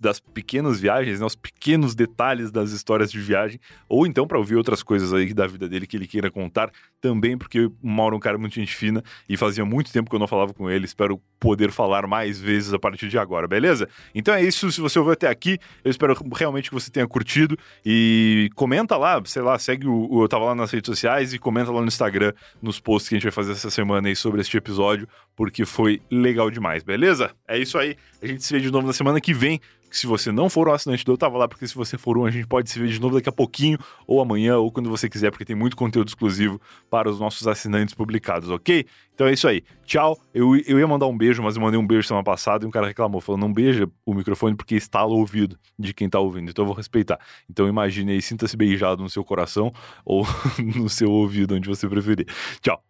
das pequenas viagens, né, os pequenos detalhes das histórias de viagem, ou então para ouvir outras coisas aí da vida dele que ele queira contar, também porque o Mauro é um cara muito gente fina e fazia muito tempo que eu não falava com ele. Espero poder falar mais vezes a partir de agora, beleza? Então é isso. Se você ouviu até aqui, eu espero realmente que você tenha curtido e comenta lá, sei lá, segue o, o eu tava lá nas redes sociais e comenta lá no Instagram nos posts que a gente vai fazer essa semana aí sobre este episódio, porque foi legal demais, beleza? É isso aí. A gente se vê de novo na semana que vem se você não for um assinante do Eu Tava Lá, porque se você for um, a gente pode se ver de novo daqui a pouquinho, ou amanhã, ou quando você quiser, porque tem muito conteúdo exclusivo para os nossos assinantes publicados, ok? Então é isso aí. Tchau. Eu, eu ia mandar um beijo, mas eu mandei um beijo semana passada e um cara reclamou, falou: não beija o microfone porque estala o ouvido de quem tá ouvindo. Então eu vou respeitar. Então imagine aí, sinta-se beijado no seu coração ou no seu ouvido, onde você preferir. Tchau.